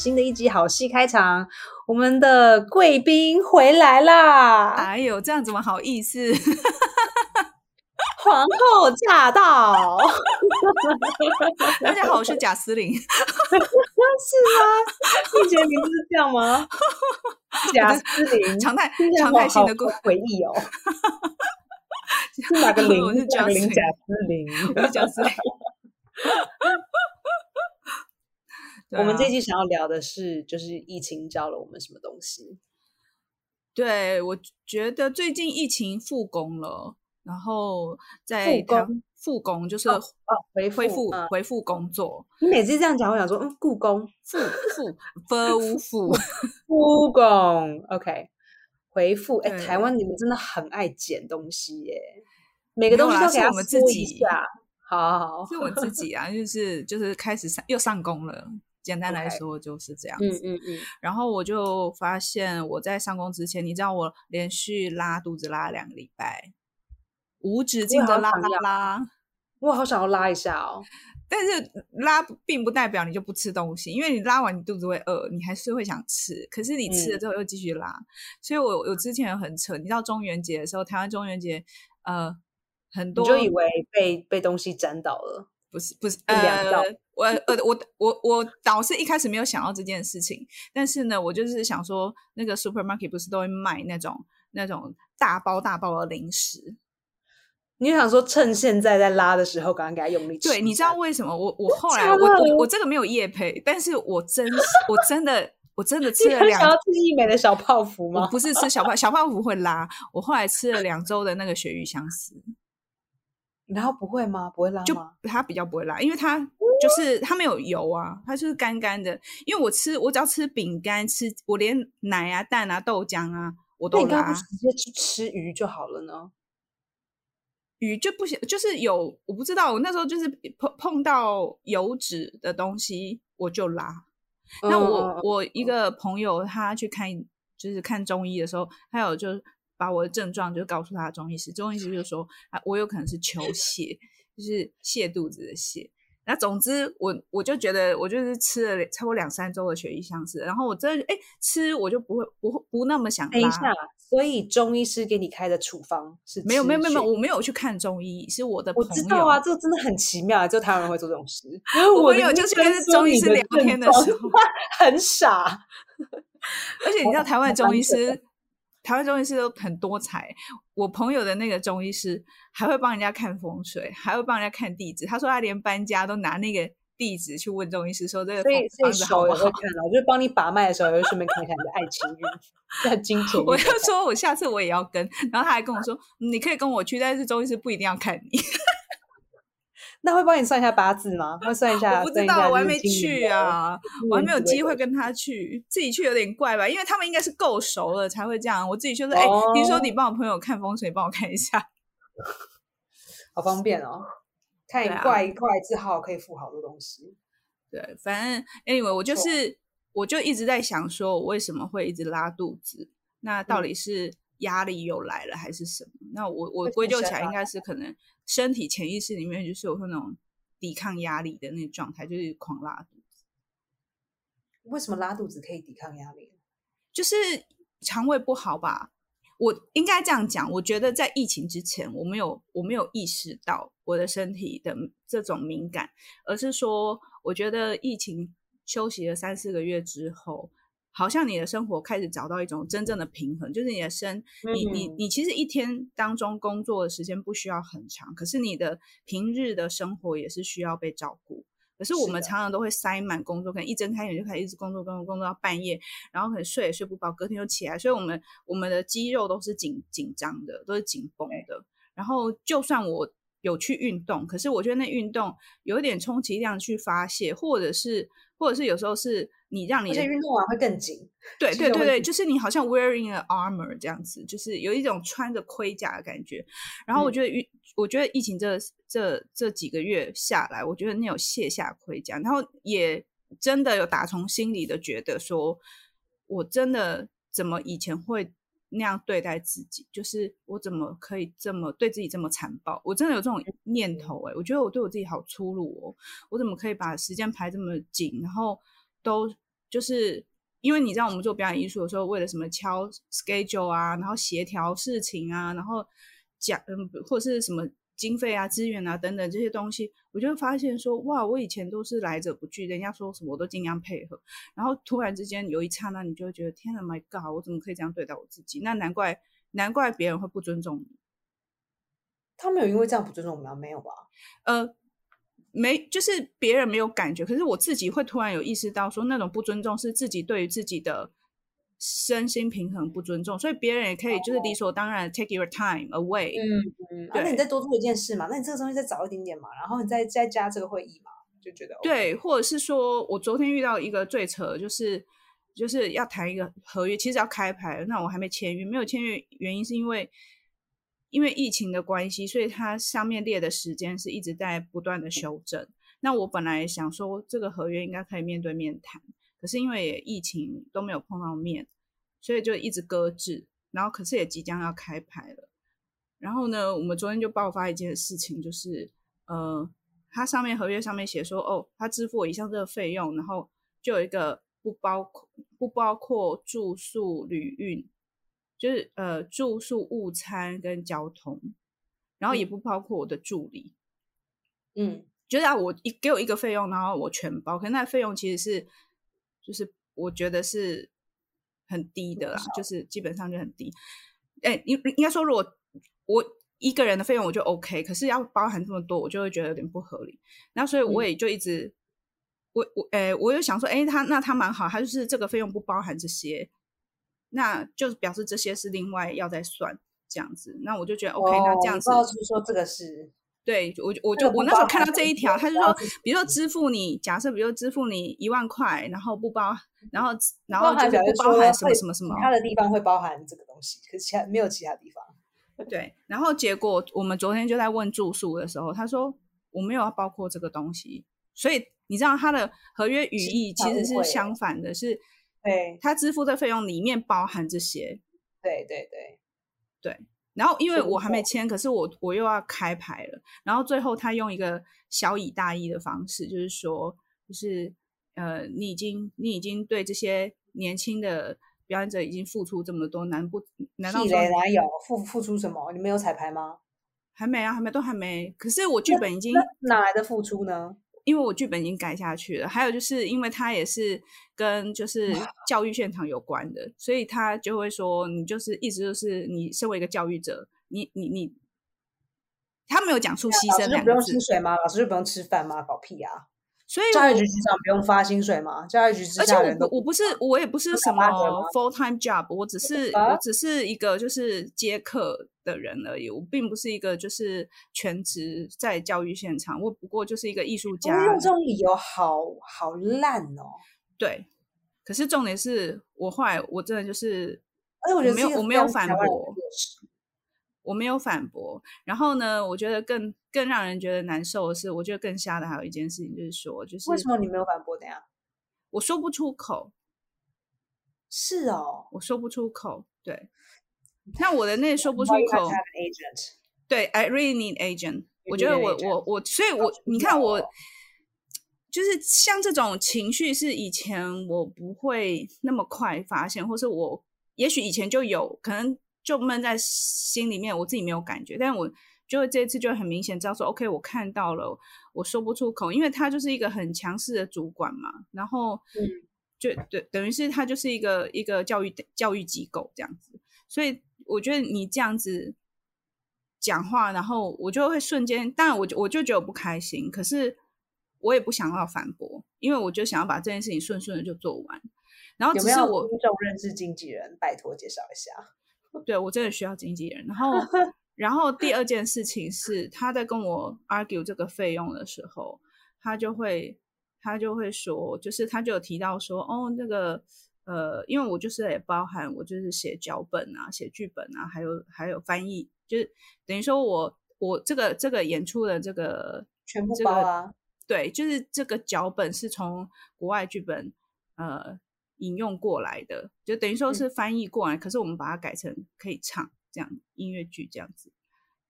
新的一集好戏开场，我们的贵宾回来啦！哎呦，这样怎么好意思？皇后驾到！大家好，我是贾斯林。是吗？你觉得名字是这样吗？贾斯林，常态常态性的回忆哦。是哪个 林？我是贾斯林。我是贾斯林。我们这期想要聊的是，就是疫情教了我们什么东西？对我觉得最近疫情复工了，然后在复工，复工就是哦，恢恢复恢复工作。你每次这样讲，我想说，嗯，故宫复复复复复工，OK，回复。哎，台湾你们真的很爱捡东西耶，每个东西都给我们自己。好好，是我自己啊，就是就是开始上又上工了。简单来说就是这样子。嗯嗯嗯。然后我就发现我在上工之前，你知道我连续拉肚子拉了两个礼拜，无止境的拉拉拉。我好想要拉一下哦。但是拉并不代表你就不吃东西，因为你拉完你肚子会饿，你还是会想吃。可是你吃了之后又继续拉，所以我我之前很扯。你知道中元节的时候，台湾中元节呃很多，就以为被被东西沾到了。不是不是呃，我呃我我我倒是一开始没有想到这件事情，但是呢，我就是想说，那个 supermarket 不是都会卖那种那种大包大包的零食，你就想说趁现在在拉的时候，赶快给他用力。对，你知道为什么？我我后来我我我这个没有夜配，但是我真我真的我真的 吃了两吃一美的小泡芙吗？我不是吃小泡小泡芙会拉，我后来吃了两周的那个鳕鱼香丝。然后不会吗？不会拉吗？就它比较不会拉，因为它就是它没有油啊，它就是干干的。因为我吃，我只要吃饼干，吃我连奶啊、蛋啊、豆浆啊，我都拉。直接去吃鱼就好了呢？鱼就不行，就是有我不知道，我那时候就是碰碰到油脂的东西我就拉。那我我一个朋友他去看就是看中医的时候，他有就。把我的症状就告诉他中医师，中医师就说啊，我有可能是求泻，就是泻肚子的泻。那总之，我我就觉得我就是吃了超过两三周的血液相似，然后我真的哎吃我就不会不不那么想拉。等一下，所以中医师给你开的处方是没有没有没有，我没有去看中医，是我的朋友。我知道啊，这个真的很奇妙，就台湾人会做这种事。因为我有就是跟中医师聊天的时候 很傻，而且你知道台湾中医师。台湾中医师都很多才，我朋友的那个中医师还会帮人家看风水，还会帮人家看地址。他说他连搬家都拿那个地址去问中医师，说这个房子好不好？就是帮你把脉的时候，也会顺便看一下你的爱情运、很金钱。我就说我下次我也要跟，然后他还跟我说，你可以跟我去，但是中医师不一定要看你。那会帮你算一下八字吗？会算一下？我不知道，我还没去啊，我还没有机会跟他去，自己去有点怪吧？因为他们应该是够熟了才会这样。我自己就是，哎，听说你帮我朋友看风水，帮我看一下，好方便哦。看一怪一怪之后可以付好多东西。对，反正 anyway，我就是，我就一直在想，说我为什么会一直拉肚子？那到底是压力又来了，还是什么？那我我归咎起来，应该是可能。身体潜意识里面就是有那种抵抗压力的那个状态，就是狂拉肚子。为什么拉肚子可以抵抗压力？就是肠胃不好吧？我应该这样讲。我觉得在疫情之前，我没有我没有意识到我的身体的这种敏感，而是说，我觉得疫情休息了三四个月之后。好像你的生活开始找到一种真正的平衡，就是你的生，你你你其实一天当中工作的时间不需要很长，可是你的平日的生活也是需要被照顾。可是我们常常都会塞满工作，可能一睁开眼就开始一直工作，工作工作到半夜，然后可能睡也睡不饱，隔天又起来，所以我们我们的肌肉都是紧紧张的，都是紧绷的。然后就算我有去运动，可是我觉得那运动有一点充其量去发泄，或者是或者是有时候是。你让你而且运动完会更紧，对对对对，就是你好像 wearing a armor 这样子，就是有一种穿着盔甲的感觉。然后我觉得疫，我觉得疫情这这这几个月下来，我觉得你有卸下盔甲，然后也真的有打从心里的觉得说，我真的怎么以前会那样对待自己？就是我怎么可以这么对自己这么残暴？我真的有这种念头哎，我觉得我对我自己好粗鲁哦，我怎么可以把时间排这么紧，然后。都就是因为你知道我们做表演艺术的时候，为了什么敲 schedule 啊，然后协调事情啊，然后讲嗯或者是什么。经费啊、资源啊等等这些东西，我就会发现说，哇，我以前都是来者不拒，人家说什么我都尽量配合，然后突然之间有一刹那，你就会觉得，天哪，My God，我怎么可以这样对待我自己？那难怪，难怪别人会不尊重你。他没有因为这样不尊重我们吗？没有吧？呃，没，就是别人没有感觉，可是我自己会突然有意识到，说那种不尊重是自己对于自己的。身心平衡不尊重，所以别人也可以就是理所当然 take your time away。嗯嗯，那你再多做一件事嘛？那你这个东西再早一点点嘛？然后你再再加这个会议嘛？就觉得对，或者是说我昨天遇到一个最扯，就是就是要谈一个合约，其实要开牌，那我还没签约，没有签约原因是因为因为疫情的关系，所以它上面列的时间是一直在不断的修正。那我本来想说这个合约应该可以面对面谈。可是因为疫情都没有碰到面，所以就一直搁置。然后可是也即将要开拍了。然后呢，我们昨天就爆发一件事情，就是呃，它上面合约上面写说，哦，他支付我以上这个费用，然后就有一个不包括不包括住宿旅运，就是呃住宿午餐跟交通，然后也不包括我的助理。嗯，就是啊，我一给我一个费用，然后我全包，可是那费用其实是。就是我觉得是很低的啦，就是基本上就很低。哎，应应该说，如果我一个人的费用我就 OK，可是要包含这么多，我就会觉得有点不合理。然后所以我也就一直，我我哎，我又想说，哎，他那他蛮好，他就是这个费用不包含这些，那就表示这些是另外要再算这样子。那我就觉得 OK，那这样子，是说这个是。对我，我就我那时候看到这一条，他就说，比如说支付你，假设比如说支付你一万块，然后不包，然后然后就是不包含什么什么什么，其他的地方会包含这个东西，可是其他没有其他地方。对，然后结果我们昨天就在问住宿的时候，他说我没有要包括这个东西，所以你知道他的合约语义其实是相反的，是，对，他支付的费用里面包含这些，对对对对。然后因为我还没签，可是我我又要开牌了。然后最后他用一个小以大义的方式，就是说，就是呃，你已经你已经对这些年轻的表演者已经付出这么多，难不难道说哪有付付出什么？你没有彩排吗？还没啊，还没都还没。可是我剧本已经哪来的付出呢？因为我剧本已经改下去了，还有就是因为他也是跟就是教育现场有关的，所以他就会说你就是一直就是你身为一个教育者，你你你，他没有讲出牺牲两个字，不用薪水吗？老师就不用吃饭吗？搞屁啊！所以教育局局长不用发薪水吗？教育局而且我我不是我也不是什么 full time job，我只是我只是一个就是接客的人而已，我并不是一个就是全职在教育现场，我不过就是一个艺术家。用这种理由好好烂哦。对，可是重点是我后来我真的就是，哎，我觉得没有我没有反驳。我没有反驳，然后呢？我觉得更更让人觉得难受的是，我觉得更瞎的还有一件事情，就是说，就是为什么你没有反驳的呀？我说不出口。是哦，我说不出口。对，那我的那说不 出口。对，I really need agent。我觉得我我我，所以我你看我，就是像这种情绪是以前我不会那么快发现，或是我也许以前就有可能。就闷在心里面，我自己没有感觉，但是我就这次就很明显知道说，OK，我看到了，我说不出口，因为他就是一个很强势的主管嘛，然后就对，等于是他就是一个一个教育教育机构这样子，所以我觉得你这样子讲话，然后我就会瞬间，当然我我就觉得我不开心，可是我也不想要反驳，因为我就想要把这件事情顺顺的就做完，然后只是我听众认识经纪人，拜托介绍一下。对我真的需要经纪人。然后，然后第二件事情是，他在跟我 argue 这个费用的时候，他就会他就会说，就是他就有提到说，哦，那个呃，因为我就是也包含我就是写脚本啊，写剧本啊，还有还有翻译，就是等于说我我这个这个演出的这个全部包啊，对，就是这个脚本是从国外剧本呃。引用过来的，就等于说是翻译过来，可是我们把它改成可以唱这样音乐剧这样子，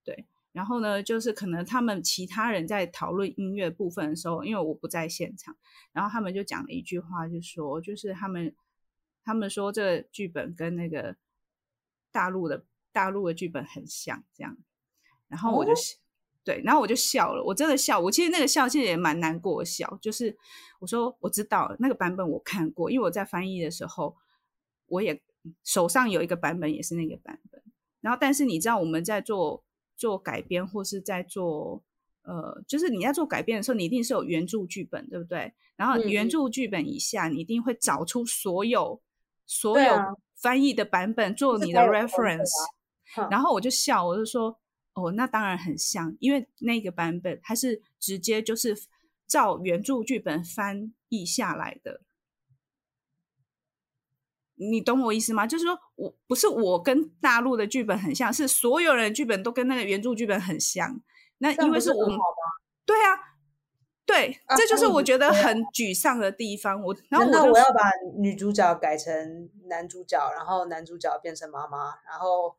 对。然后呢，就是可能他们其他人在讨论音乐部分的时候，因为我不在现场，然后他们就讲了一句话，就说就是他们他们说这个剧本跟那个大陆的大陆的剧本很像，这样，然后我就对，然后我就笑了，我真的笑，我其实那个笑其实也蛮难过的笑，就是我说我知道那个版本我看过，因为我在翻译的时候，我也手上有一个版本也是那个版本，然后但是你知道我们在做。做改编或是在做，呃，就是你在做改编的时候，你一定是有原著剧本，对不对？然后原著剧本以下，你一定会找出所有所有翻译的版本做你的 reference。然后我就笑，我就说，哦，那当然很像，因为那个版本它是直接就是照原著剧本翻译下来的。你懂我意思吗？就是说我不是我跟大陆的剧本很像，是所有人剧本都跟那个原著剧本很像。那因为是我们，对啊，对，这就是我觉得很沮丧的地方。我然后那我要把女主角改成男主角，然后男主角变成妈妈，然后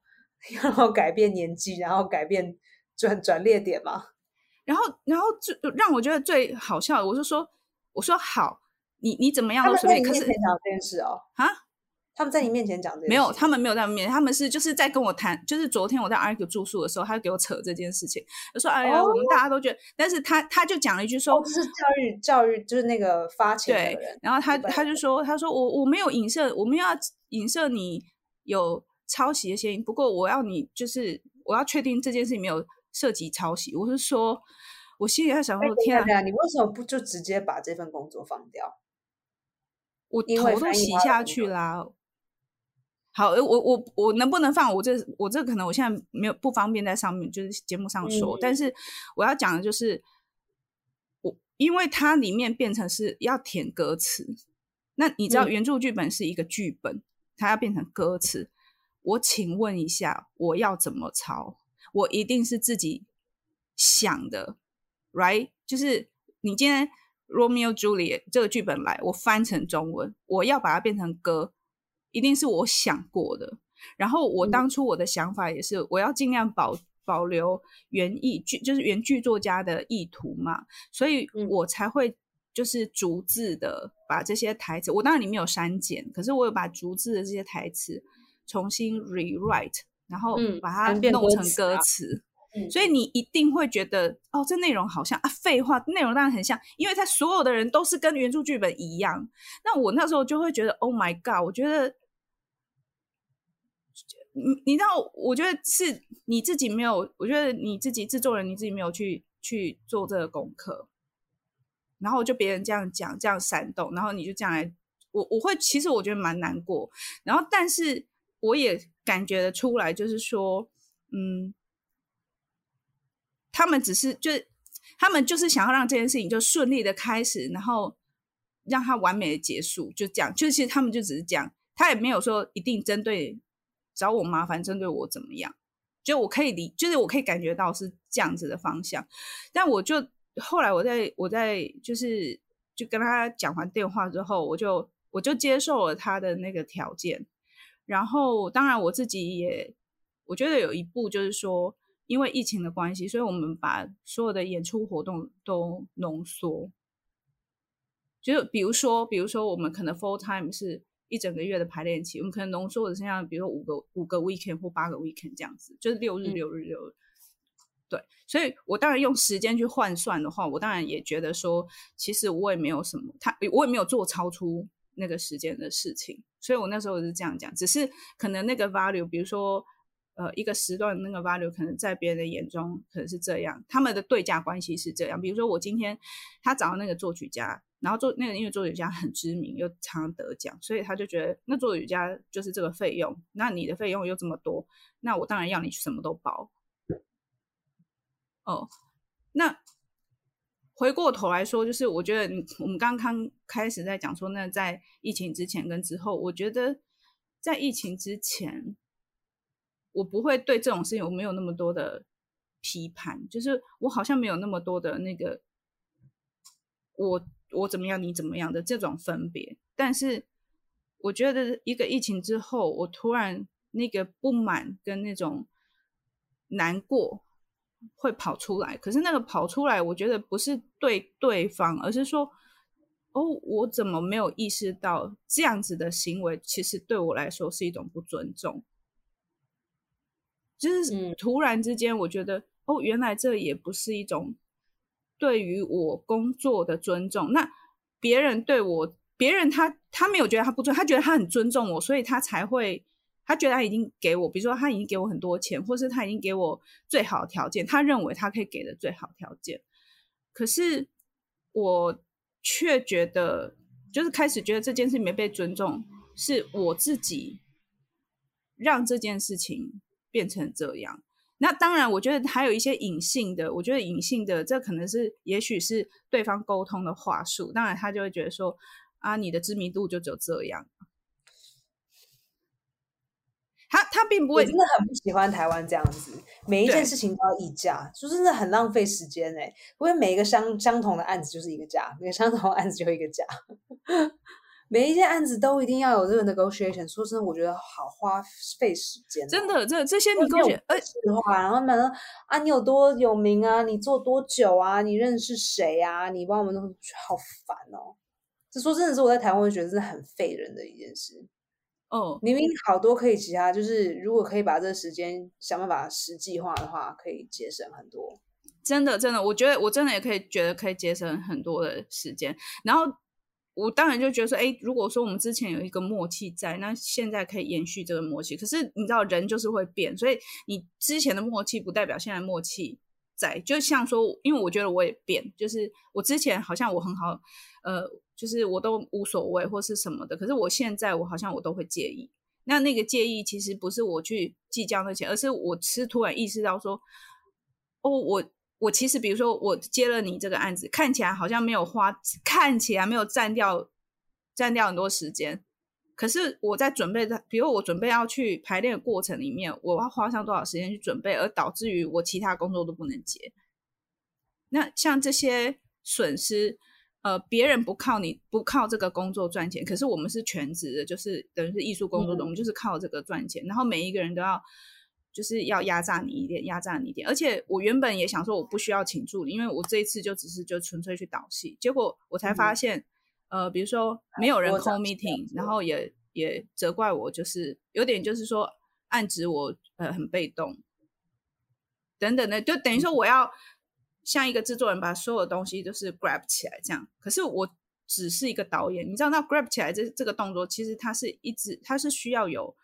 然后改变年纪，然后改变转转列点嘛。然后然后最让我觉得最好笑的，我就说，我说好，你你怎么样都随便。可是讲这件事哦，啊。他们在你面前讲这没有，他们没有在面前，他们是就是在跟我谈，就是昨天我在 argue 住宿的时候，他就给我扯这件事情，他说：“哎呀，我们大家都觉得，但是他他就讲了一句说，是教育教育，就是那个发钱的人。然后他他就说，他说我我没有影射，我们要影射你有抄袭的嫌疑，不过我要你就是我要确定这件事情没有涉及抄袭。我是说，我心里在想说，天啊，你为什么不就直接把这份工作放掉？我头都洗下去啦。”好，我我我能不能放？我这我这可能我现在没有不方便在上面，就是节目上说。但是我要讲的就是，我因为它里面变成是要填歌词，那你知道原著剧本是一个剧本，它要变成歌词。我请问一下，我要怎么抄？我一定是自己想的，right？就是你今天 Romeo Juliet 这个剧本来，我翻成中文，我要把它变成歌。一定是我想过的，然后我当初我的想法也是，我要尽量保保留原意剧，就是原剧作家的意图嘛，所以我才会就是逐字的把这些台词，我当然里面有删减，可是我有把逐字的这些台词重新 rewrite，然后把它弄成歌词，所以你一定会觉得哦，这内容好像啊，废话，内容当然很像，因为他所有的人都是跟原著剧本一样，那我那时候就会觉得 Oh my God，我觉得。你你知道，我觉得是你自己没有，我觉得你自己制作人你自己没有去去做这个功课，然后就别人这样讲，这样煽动，然后你就这样来，我我会其实我觉得蛮难过，然后但是我也感觉得出来，就是说，嗯，他们只是就他们就是想要让这件事情就顺利的开始，然后让它完美的结束，就这样，就其实他们就只是这样，他也没有说一定针对。找我麻烦，针对我怎么样？就我可以理，就是我可以感觉到是这样子的方向。但我就后来，我在我在就是就跟他讲完电话之后，我就我就接受了他的那个条件。然后，当然我自己也我觉得有一步就是说，因为疫情的关系，所以我们把所有的演出活动都浓缩。就比如说，比如说我们可能 full time 是。一整个月的排练期，我们可能浓缩的剩下，比如说五个五个 weekend 或八个 weekend 这样子，就是六日六日六日。对，所以我当然用时间去换算的话，我当然也觉得说，其实我也没有什么，他我也没有做超出那个时间的事情，所以我那时候是这样讲，只是可能那个 value，比如说呃一个时段那个 value，可能在别人的眼中可能是这样，他们的对价关系是这样，比如说我今天他找到那个作曲家。然后做那个音乐作曲家很知名，又常常得奖，所以他就觉得那作曲家就是这个费用，那你的费用又这么多，那我当然要你什么都包。哦，那回过头来说，就是我觉得我们刚刚开始在讲说，那在疫情之前跟之后，我觉得在疫情之前，我不会对这种事情我没有那么多的批判，就是我好像没有那么多的那个我。我怎么样，你怎么样的这种分别，但是我觉得一个疫情之后，我突然那个不满跟那种难过，会跑出来，可是那个跑出来，我觉得不是对对方，而是说，哦，我怎么没有意识到这样子的行为，其实对我来说是一种不尊重。就是突然之间，我觉得，哦，原来这也不是一种对于我工作的尊重。那别人对我，别人他他没有觉得他不尊，他觉得他很尊重我，所以他才会。他觉得他已经给我，比如说他已经给我很多钱，或是他已经给我最好的条件，他认为他可以给的最好条件。可是我却觉得，就是开始觉得这件事没被尊重，是我自己让这件事情变成这样。那当然，我觉得还有一些隐性的，我觉得隐性的，这可能是也许是对方沟通的话术。当然，他就会觉得说啊，你的知名度就只有这样。他他并不会，真的很不喜欢台湾这样子，每一件事情都要议价，就真的很浪费时间哎。因为每一个相相同的案子就是一个价，每个相同的案子就一个价，每一件案子都一定要有这个 negotiation。说真的，我觉得好花费时间。真的，这这些你跟我呃实话，然后呢啊，你有多有名啊？你做多久啊？你认识谁啊？你帮我们都好烦哦。这说真的是我在台湾会觉得是很费人的一件事。哦，明明好多可以其他，就是如果可以把这个时间想办法实际化的话，可以节省很多。真的，真的，我觉得我真的也可以觉得可以节省很多的时间。然后我当然就觉得说，哎，如果说我们之前有一个默契在，那现在可以延续这个默契。可是你知道，人就是会变，所以你之前的默契不代表现在默契在。就像说，因为我觉得我也变，就是我之前好像我很好，呃。就是我都无所谓或是什么的，可是我现在我好像我都会介意。那那个介意其实不是我去计较那钱，而是我是突然意识到说，哦，我我其实比如说我接了你这个案子，看起来好像没有花，看起来没有占掉占掉很多时间，可是我在准备的，比如我准备要去排练的过程里面，我要花上多少时间去准备，而导致于我其他工作都不能接。那像这些损失。呃，别人不靠你不靠这个工作赚钱，可是我们是全职的，就是等于是艺术工作的，我们就是靠这个赚钱。然后每一个人都要就是要压榨你一点，压榨你一点。而且我原本也想说我不需要请助理，因为我这一次就只是就纯粹去导戏。结果我才发现，呃，比如说没有人 call meeting，然后也也责怪我，就是有点就是说暗指我呃很被动等等的，就等于说我要。像一个制作人把所有东西都是 grab 起来这样，可是我只是一个导演，你知道那 grab 起来这这个动作，其实它是一直它是需要有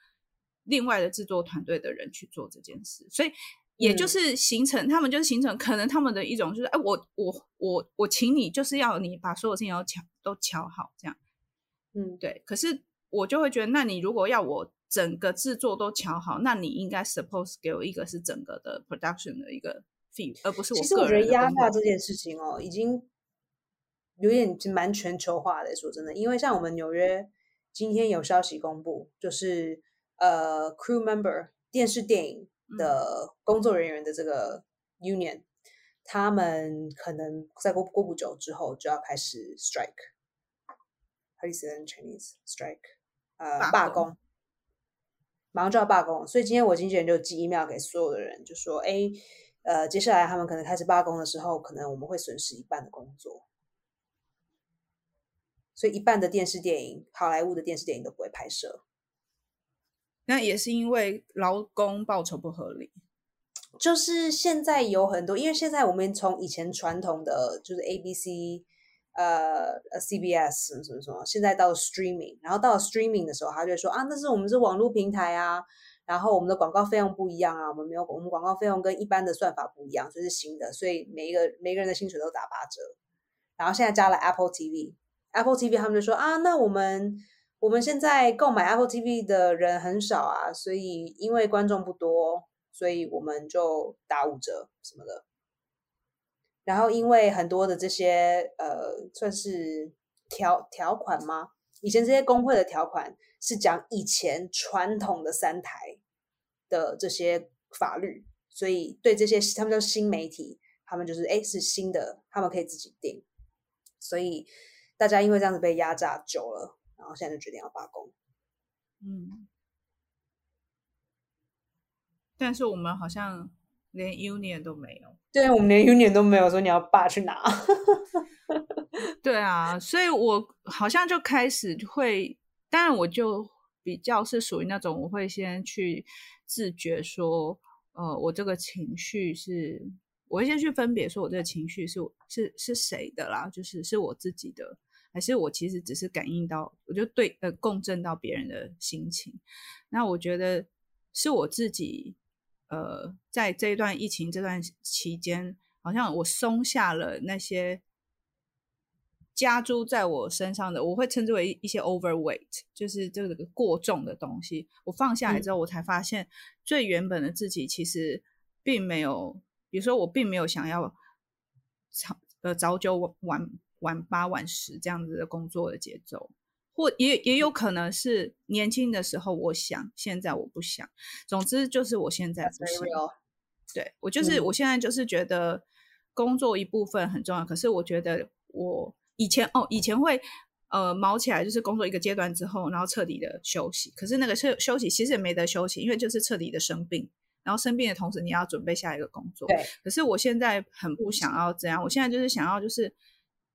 另外的制作团队的人去做这件事，所以也就是形成他们就是形成可能他们的一种就是哎我我我我请你就是要你把所有事情都敲都敲好这样，嗯。对，可是我就会觉得那你如果要我整个制作都敲好，那你应该 suppose 给我一个是整个的 production 的一个。而不是我。其实我觉得压榨这件事情哦，已经有点蛮全球化的。说真的，因为像我们纽约今天有消息公布，就是呃，crew member 电视电影的工作人员的这个 union，他们可能在过过不久之后就要开始 strike。How do you say in Chinese? Strike？呃，罢工，马上就要罢工。所以今天我经纪人就寄 email 给所有的人，就说：“哎。”呃，接下来他们可能开始罢工的时候，可能我们会损失一半的工作，所以一半的电视电影，好莱坞的电视电影都不会拍摄。那也是因为劳工报酬不合理。就是现在有很多，因为现在我们从以前传统的就是 ABC，呃，CBS 什么什么什么，现在到 Streaming，然后到了 Streaming 的时候，他就说啊，那是我们是网络平台啊。然后我们的广告费用不一样啊，我们没有，我们广告费用跟一般的算法不一样，这是新的，所以每一个每个人的薪水都打八折。然后现在加了 Apple TV，Apple TV 他们就说啊，那我们我们现在购买 Apple TV 的人很少啊，所以因为观众不多，所以我们就打五折什么的。然后因为很多的这些呃，算是条条款吗？以前这些工会的条款是讲以前传统的三台的这些法律，所以对这些他们叫新媒体，他们就是哎是新的，他们可以自己定。所以大家因为这样子被压榨久了，然后现在就决定要罢工。嗯，但是我们好像连 union 都没有。对，我们连 union 都没有，说你要爸去拿。对啊，所以我好像就开始会，当然我就比较是属于那种，我会先去自觉说，呃，我这个情绪是，我会先去分别说，我这个情绪是是是谁的啦，就是是我自己的，还是我其实只是感应到，我就对呃共振到别人的心情。那我觉得是我自己，呃，在这一段疫情这段期间，好像我松下了那些。加诸在我身上的，我会称之为一些 overweight，就是这个过重的东西。我放下来之后，我才发现最原本的自己其实并没有，比如说我并没有想要早呃早九晚晚八晚十这样子的工作的节奏，或也也有可能是年轻的时候我想，现在我不想。总之就是我现在不想。对我就是我现在就是觉得工作一部分很重要，可是我觉得我。以前哦，以前会呃忙起来，就是工作一个阶段之后，然后彻底的休息。可是那个休休息其实也没得休息，因为就是彻底的生病。然后生病的同时，你要准备下一个工作。对。可是我现在很不想要这样，我现在就是想要就是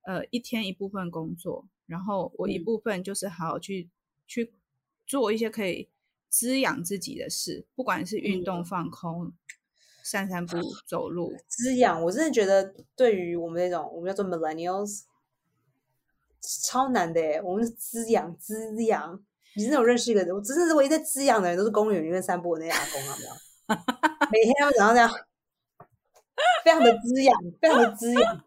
呃一天一部分工作，然后我一部分就是好好去去做一些可以滋养自己的事，不管是运动、放空、散散步、走路。滋养，我真的觉得对于我们那种我们叫做 millennials。超难的哎！我们是滋养滋养，你真的有认识一个人？我真的是唯一在滋养的人，都是公园里面散步的那些阿公啊，没有？每天他们早上这样，非常的滋养，非常的滋养。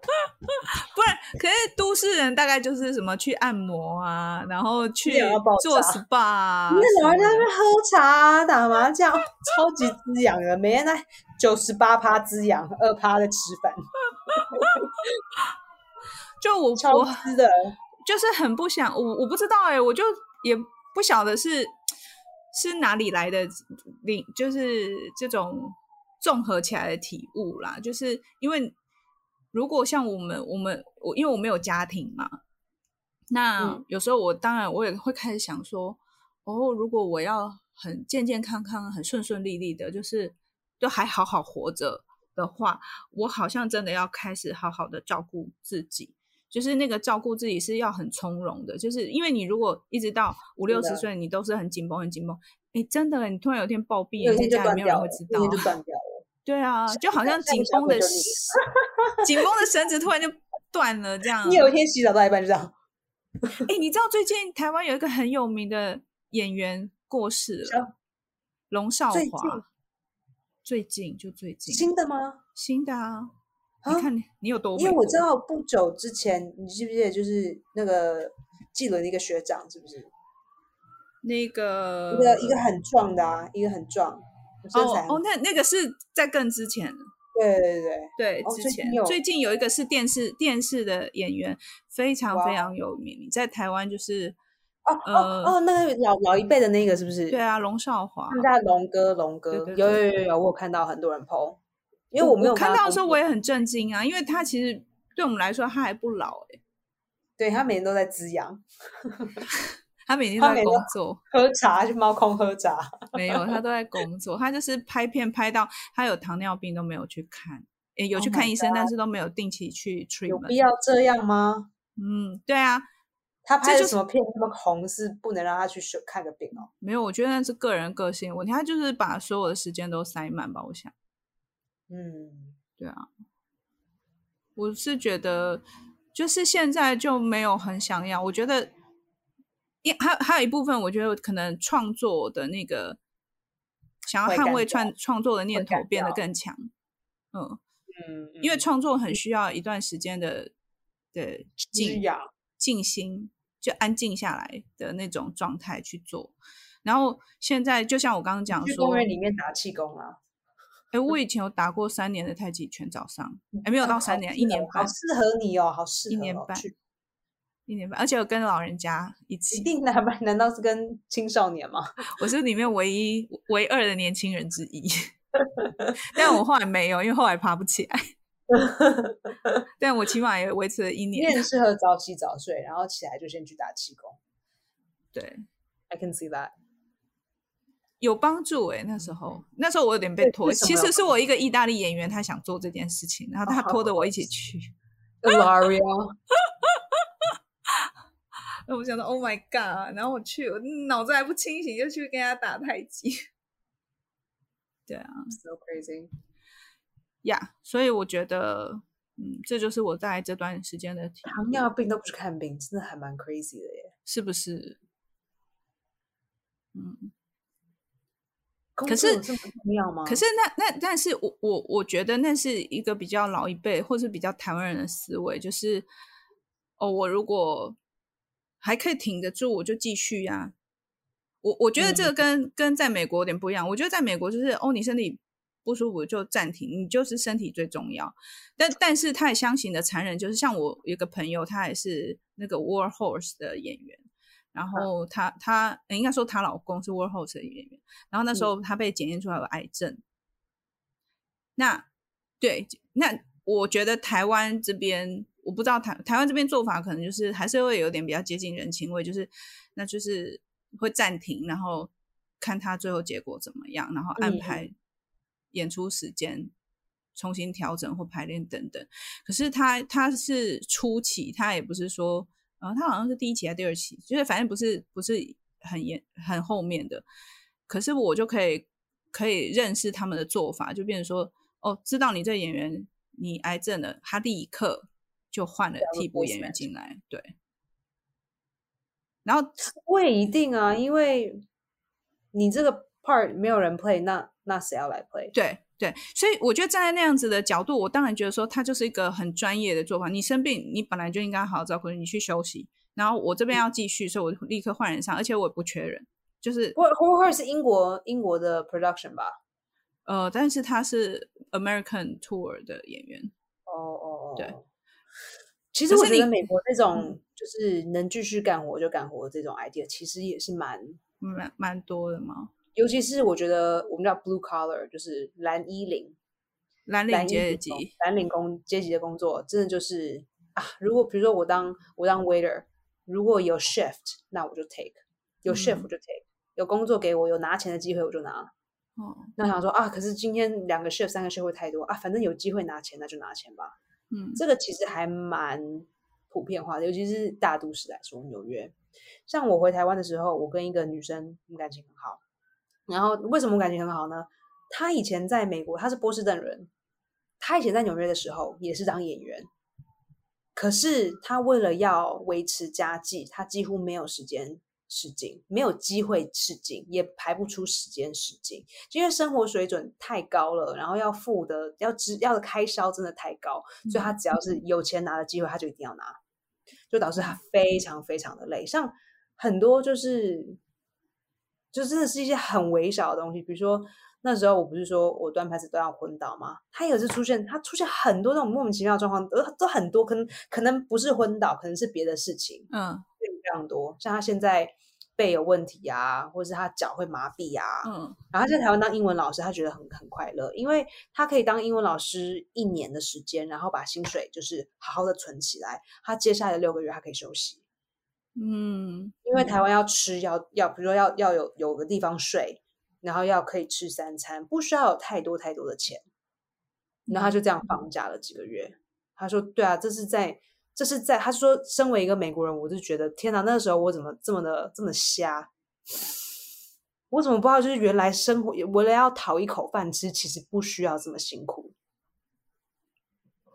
不然，可是都市人大概就是什么去按摩啊，然后去做 SPA。那老人在那边喝茶、打麻将，超级滋养的，每天在九十八趴滋养，二趴在吃饭。就我超私的，就是很不想我我不知道哎，我就也不晓得是是哪里来的领，就是这种综合起来的体悟啦。就是因为如果像我们我们我因为我没有家庭嘛，那有时候我当然我也会开始想说，哦，如果我要很健健康康、很顺顺利利的，就是都还好好活着的话，我好像真的要开始好好的照顾自己。就是那个照顾自己是要很从容的，就是因为你如果一直到五六十岁，你都是很紧绷、很紧绷，哎，真的，你突然有一天暴毙，人家没有人会知道，就断掉了。对啊，就好像紧绷的紧绷的绳子突然就断了，这样。你有一天洗澡到一半就这样。哎，你知道最近台湾有一个很有名的演员过世了，龙少华。最近就最近新的吗？新的啊。你看你你有多？因为我知道不久之前，你记不记得就是那个纪伦的一个学长，是不是？那个一个一个很壮的啊，一个很壮。哦哦，那那个是在更之前。对对对对，之前最近有一个是电视电视的演员，非常非常有名，在台湾就是哦哦哦，那个老老一辈的那个是不是？对啊，龙少华。龙哥，龙哥，有有有有，我有看到很多人 PO。因为我没有看到的时候，我也很震惊啊！因为他其实对我们来说，他还不老哎。对他每天都在滋养，他每天都在工作，喝茶去猫空喝茶。没有，他都在工作。他就是拍片拍到他有糖尿病都没有去看，诶，有去看医生，但是都没有定期去 treatment。有必要这样吗？嗯，对啊。他拍的什么片那么红，是不能让他去看个病哦。没有，我觉得那是个人个性问题。他就是把所有的时间都塞满吧，我想。嗯，对啊，我是觉得，就是现在就没有很想要。我觉得，一还还有一部分，我觉得可能创作的那个想要捍卫创创作的念头变得更强。嗯嗯，因为创作很需要一段时间的的静静心，就安静下来的那种状态去做。然后现在就像我刚刚讲说，公园里面打气功啊。哎，我以前有打过三年的太极拳，早上 哎，没有到三年，一年半，好适合你哦，好适合，一年半，一年半，而且我跟老人家一起，一定难不？难道是跟青少年吗？我是里面唯一唯二的年轻人之一，但我后来没有，因为后来爬不起来，但我起码也维持了一年。你很适合早起早睡，然后起来就先去打气功。对，I can see that。有帮助哎，那时候那时候我有点被拖，其实是我一个意大利演员，他想做这件事情，然后他拖着我一起去。Laria，那我想到 Oh my God，然后我去，我脑子还不清醒，就去跟他打太极。对啊，So crazy。呀，所以我觉得，嗯，这就是我在这段时间的糖尿病都不去看病，真的还蛮 crazy 的耶，是不是？嗯。可是？可是那那，但是我我我觉得那是一个比较老一辈，或是比较台湾人的思维，就是哦，我如果还可以挺得住，我就继续呀。我我觉得这个跟跟在美国有点不一样。我觉得在美国就是哦，你身体不舒服就暂停，你就是身体最重要。但但是他也相信的残忍，就是像我有个朋友，他也是那个 War Horse 的演员。然后他他应该说她老公是 War Horse 的演员，然后那时候他被检验出来有癌症。那对，那我觉得台湾这边我不知道台台湾这边做法可能就是还是会有点比较接近人情味，就是那就是会暂停，然后看他最后结果怎么样，然后安排演出时间重新调整或排练等等。可是他他是初期，他也不是说。呃他好像是第一期还是第二期，就是反正不是不是很严很后面的，可是我就可以可以认识他们的做法，就变成说哦，知道你这演员你癌症了，他立刻就换了替补演员进来，对。然后不一定啊，因为你这个 part 没有人 play，那那谁要来 play？对。对，所以我觉得站在那样子的角度，我当然觉得说，他就是一个很专业的做法。你生病，你本来就应该好好照顾你，去休息。然后我这边要继续，所以我立刻换人上，而且我也不缺人。就是，Who Who 是英国英国的 production 吧？呃，但是他是 American tour 的演员。哦哦哦，对。其实我觉得美国这种就是能继续干活就干活这种 idea，其实也是蛮蛮蛮多的嘛。尤其是我觉得我们叫 blue collar，就是蓝衣领、蓝领阶级、蓝领工阶级的工作，真的就是啊，如果比如说我当我当 waiter，如果有 shift，那我就 take，有 shift 我就 take，有工作给我，有拿钱的机会我就拿。哦，那想说啊，可是今天两个 shift、三个 shift 会太多啊，反正有机会拿钱，那就拿钱吧。嗯，这个其实还蛮普遍化的，尤其是大都市来说，纽约。像我回台湾的时候，我跟一个女生感情很好。然后为什么我感情很好呢？他以前在美国，他是波士顿人。他以前在纽约的时候也是当演员，可是他为了要维持家计，他几乎没有时间试镜，没有机会试镜，也排不出时间试镜，因为生活水准太高了，然后要付的要支要的开销真的太高，所以他只要是有钱拿的机会，他就一定要拿，就导致他非常非常的累。像很多就是。就真的是一些很微小的东西，比如说那时候我不是说我端盘子都要昏倒吗？他有次出现，他出现很多那种莫名其妙的状况，都都很多，可能可能不是昏倒，可能是别的事情，嗯，非常多。像他现在背有问题啊，或者是他脚会麻痹啊，嗯，然后在台湾当英文老师，他觉得很很快乐，因为他可以当英文老师一年的时间，然后把薪水就是好好的存起来，他接下来的六个月他可以休息。嗯，因为台湾要吃，要要，比如说要要有有个地方睡，然后要可以吃三餐，不需要有太多太多的钱，然后他就这样放假了几个月。他说：“对啊，这是在，这是在。”他说：“身为一个美国人，我就觉得天哪，那个时候我怎么这么的这么瞎？我怎么不知道？就是原来生活为了要讨一口饭吃，其实不需要这么辛苦。”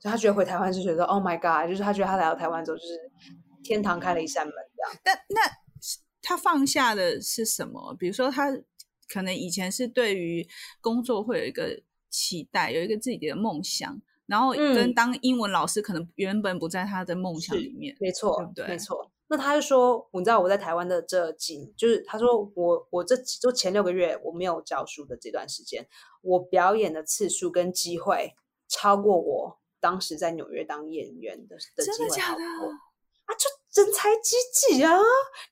所以他觉得回台湾就觉得 “Oh my God”，就是他觉得他来到台湾之后，就是天堂开了一扇门这样。但那他放下的是什么？比如说，他可能以前是对于工作会有一个期待，有一个自己的梦想，然后跟当英文老师可能原本不在他的梦想里面。没错，对，没错。那他就说，你知道我在台湾的这几，就是他说我我这就前六个月我没有教书的这段时间，我表演的次数跟机会超过我当时在纽约当演员的的机会好多啊！就。人才济济啊！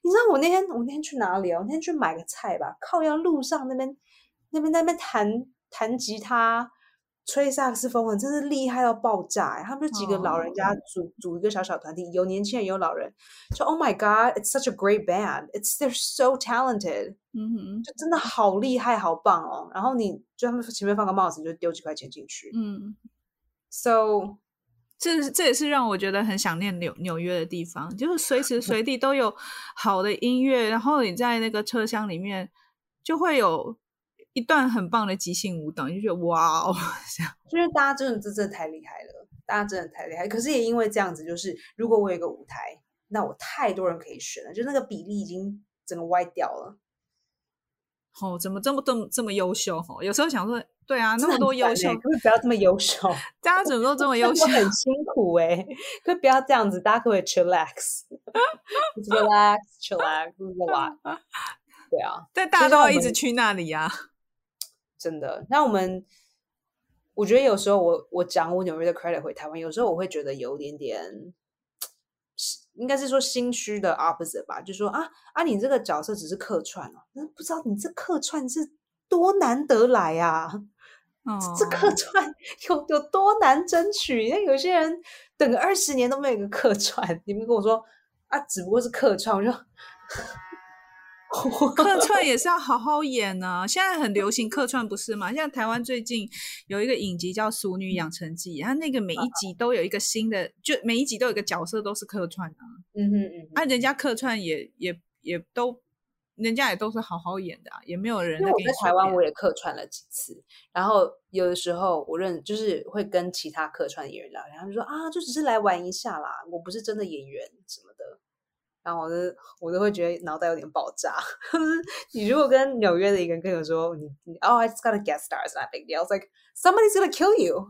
你知道我那天我那天去哪里啊？我那天去买个菜吧，靠要路上那边那边那边弹弹吉他，吹萨克斯风的真是厉害到爆炸、欸！他们就几个老人家哦组组一个小小团体，有年轻人有老人，就 Oh my God，it's such a great band，it's they're so talented，嗯哼，就真的好厉害，好棒哦。然后你就他们前面放个帽子，你就丢几块钱进去。嗯，So 这这也是让我觉得很想念纽纽约的地方，就是随时随地都有好的音乐，然后你在那个车厢里面就会有一段很棒的即兴舞蹈，你就觉得哇哦，这样就是大家真的真真的太厉害了，大家真的太厉害。可是也因为这样子，就是如果我有一个舞台，那我太多人可以选了，就那个比例已经整个歪掉了。哦，怎么这么这么这么优秀？哦，有时候想说，对啊，那么多优秀欸，可不可以不要这么优秀？大家怎么都这么优 秀我？很辛苦哎、可以不要这样子，大家可不可以 chillax？relax，chillax，relax。对啊，但大家都要一直去那里啊。真的。那我们，我觉得有时候我我讲我纽约的 credit 回台湾，有时候我会觉得有点点，应该是说心虚的 opposite 吧，就说啊啊，你这个角色只是客串哦，那不知道你这客串是多难得来啊。哦，这客串有有多难争取？因为有些人等个二十年都没有一个客串，你们跟我说啊，只不过是客串，我就 客串也是要好好演呢、现在很流行客串，不是吗？像台湾最近有一个影集叫《俗女养成记》，它那个每一集都有一个新的，就每一集都有一个角色都是客串啊。嗯哼嗯哼，啊，人家客串也也也都，人家也都是好好演的啊，也没有人因为我在给你在台湾我也客串了几次，然后有的时候我认就是会跟其他客串演员聊天，他们说啊，就只是来玩一下啦，我不是真的演员什么的。然后我就我都会觉得脑袋有点爆炸。就是你如果跟纽约的一个人跟我说你你哦、I just got a guest star, it's not a big deal. I was like somebody's gonna kill you,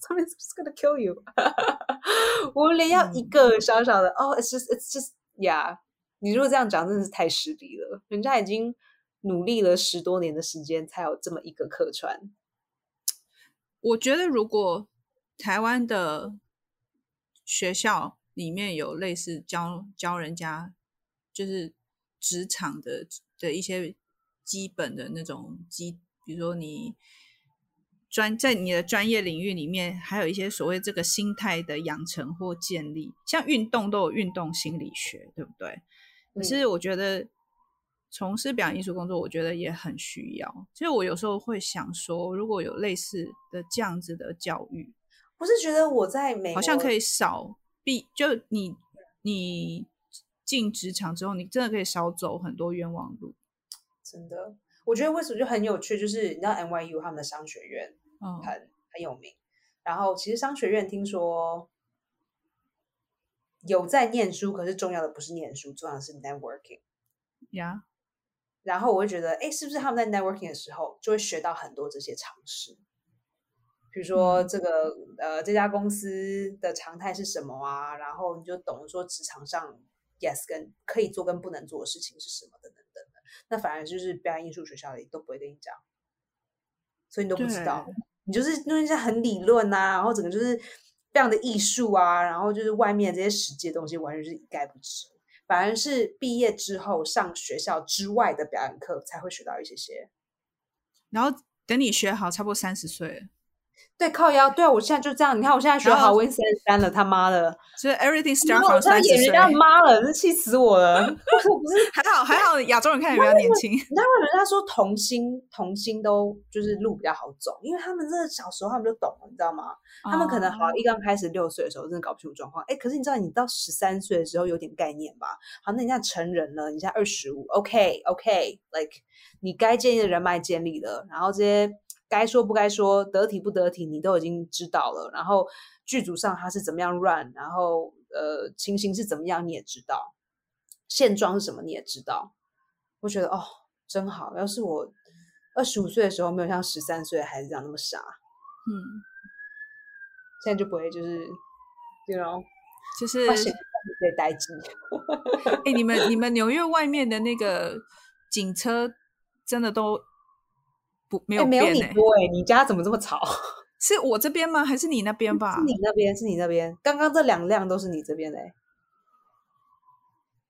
somebody's just gonna kill you。我连要一个小小的哦、just it's just yeah。你如果这样讲，真的是太失礼了。人家已经努力了十多年的时间，才有这么一个客串。我觉得如果台湾的学校里面有类似教教人家就是职场的的一些基本的那种基，比如说你专在你的专业领域里面，还有一些所谓这个心态的养成或建立，像运动都有运动心理学，对不对？可是我觉得从事表演艺术工作，我觉得也很需要。所以我有时候会想说，如果有类似的这样子的教育，我是觉得我在美以，好像可以少避，就你你进职场之后，你真的可以少走很多冤枉路。真的，我觉得为什么就很有趣，就是你知道 NYU 他们的商学院嗯，很很有名，然后其实商学院听说有在念书，可是重要的不是念书，重要的是 networking。呀，然后我会觉得，哎，是不是他们在 networking 的时候就会学到很多这些常识？比如说嗯这个、呃这家公司的常态是什么啊？然后你就懂说职场上 yes 跟可以做跟不能做的事情是什么等等等的。那反而就是表演艺术学校里都不会跟你讲，所以你都不知道，你就是弄一些很理论啊，然后整个就是非常的艺术啊，然后就是外面这些实际的东西完全是一概不知。反而是毕业之后上学校之外的表演课才会学到一些些。然后等你学好，差不多三十岁了，对，靠腰，对啊，我现在就这样。你看，我现在学好三十三了，他妈的！所以 everything 然 start 后 from 我现在三十岁演人。家妈了，真气死我了！我不是，还好还好，亚洲人看起来比较年轻。你知道为人家说童星童星都就是路比较好走，因为他们真的小时候他们就懂了，你知道吗？他们可能好哦一刚开始六岁的时候真的搞不清楚状况，哎，可是你知道你到十三岁的时候有点概念吧？好，那你现在成人了，你现在二十五，OK OK，like 你该建立的人脉建立了，然后这些该说不该说、得体不得体，你都已经知道了，然后剧组上他是怎么样 run，然后呃情形是怎么样你也知道，现状是什么你也知道，我觉得哦真好，要是我二十五岁的时候没有像十三岁的孩子这样那么傻。嗯，现在就不会就是，you know，就是发现对呆机。哎、你们你们纽约外面的那个警车真的都不没哎、没有你多哎、你家怎么这么吵？是我这边吗？还是你那边吧？是你那边，是你那边。刚刚这两辆都是你这边的、欸，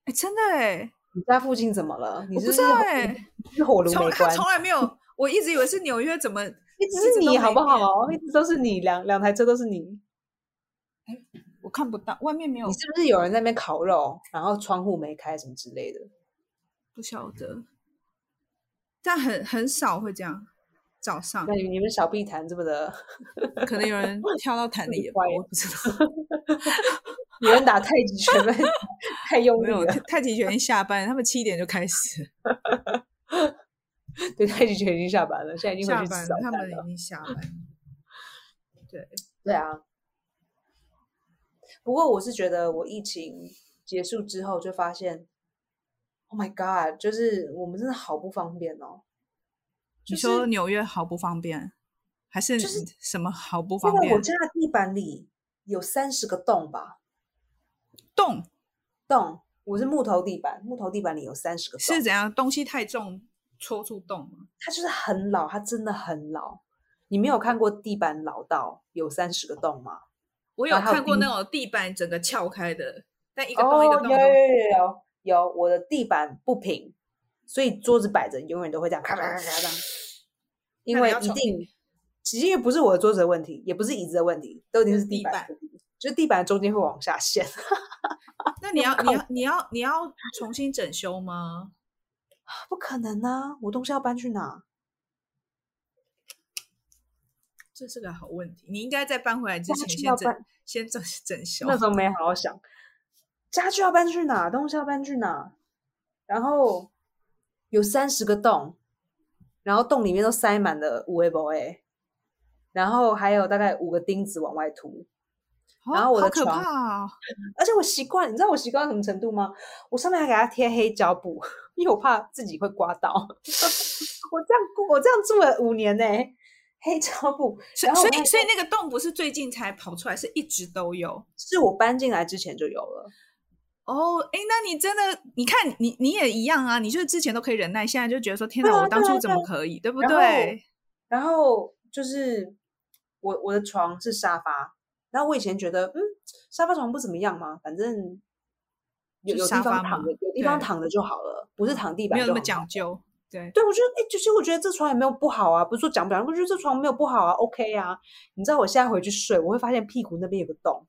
哎、真的哎、你家附近怎么了？你我不知道哎、你是火炉没关从？来没有，我一直以为是纽约怎么 一直是你好不好？一直都是你，两两台车都是你。我看不到外面没有你，是不是有人在那边烤肉，然后窗户没开什么之类的？不晓得，但很很少会这样。早上那你们小碧潭这么的，可能有人 跳到潭里也乖我不知道。有人打太极拳吗？太用力了。有太太极拳下班，他们七点就开始 对，太极拳已经下班了，现在已经下班了，他们已。经下班了。对，对啊。不过我是觉得，我疫情结束之后就发现，Oh my God，就是我们真的好不方便哦。你就是说纽约好不方便，还是就是什么好不方便？为我家的地板里有三十个洞吧，洞洞，我是木头地板，木头地板里有三十个洞，是怎样？东西太重戳出洞吗？它就是很老，它真的很老。你没有看过地板老到有三十个洞吗？我有看过那种地板整个撬开的，但一个哦，洞一个洞都有有有有有有，我的地板不平，所以桌子摆着永远都会这样咔咔咔咔这样，因为一定，其实也不是我的桌子的问题，也不是椅子的问题，都一定是地板就是地板中间会往下陷。那你要你要 你要你要重新整修吗？不可能啊！我东西要搬去哪？这是个好问题，你应该在搬回来之前先整先整整修。那时候没好好想，家具要搬去哪，东西要搬去哪，然后有三十个洞，然后洞里面都塞满了五 A 博 A，然后还有大概五个钉子往外凸，哦然后我的床！而且我习惯，你知道我习惯到什么程度吗？我上面还给它贴黑胶布，因为我怕自己会刮到。我这样过，我这样住了五年呢、黑胶布，所以所以那个洞不是最近才跑出来，是一直都有。是我搬进来之前就有了。哦，哎，那你真的，你看你你也一样啊，你就是之前都可以忍耐，现在就觉得说天哪，对啊对啊我当初怎么可以，对不对？然后就是我我的床是沙发，然后我以前觉得嗯沙发床不怎么样嘛，反正有就有地方躺着，有地方躺着就好了，不是躺地板没有那么讲究，对。对，我觉得哎，就是我觉得这床也没有不好啊，不是说讲不讲，我觉得这床没有不好啊，OK 啊。你知道我现在回去睡，我会发现屁股那边有个洞，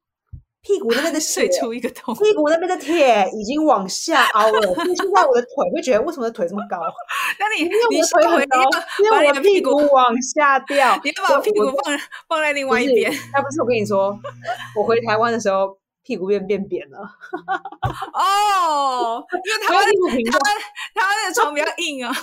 屁股那边的睡出一个洞，屁股那边的铁已经往下凹了，所以现在我的腿会觉得为什么腿这么高？那你因为你我的腿很高要，因把为我的屁股股往下掉。你要把我我屁股放放在另外一边那不是我跟你说，我回台湾的时候屁股变变扁了，哦，因为台湾台湾台湾的床比较硬啊，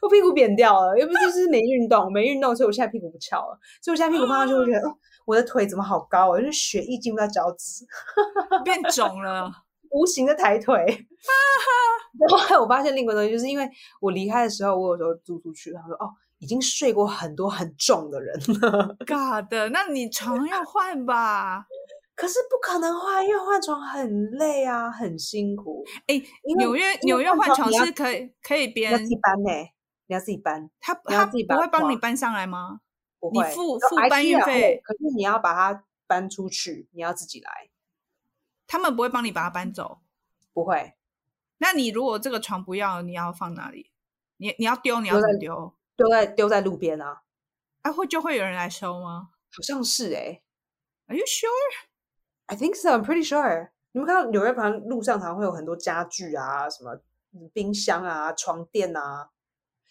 我屁股扁掉了，又不是就是没运动，没运动，所以我现在屁股不翘了，所以我现在屁股放上去会觉得，哦，我的腿怎么好高啊？就是血液进不到脚趾，变肿了。无形的抬腿。然后后来我发现另一个东西，就是因为我离开的时候，我有时候租出去，他说哦，已经睡过很多很重的人了，God 的，那你床要换吧？可是不可能换，因为换床很累啊，很辛苦。哎，纽约纽约换床是可以可以你边要自己搬呢、你要自己搬，他他不会帮你搬上来吗？不会你付付搬运费可是你要把它搬出去，你要自己来，他们不会帮你把它搬走。不会那你如果这个床不要，你要放哪里？你你要丢，你要怎么丢？丢在丢在路边啊，啊，会就会有人来收吗好像是哎、？Are you sure？I think so. I'm pretty sure. 你们看到纽约旁路上常会有很多家具啊，什么冰箱啊、床垫啊。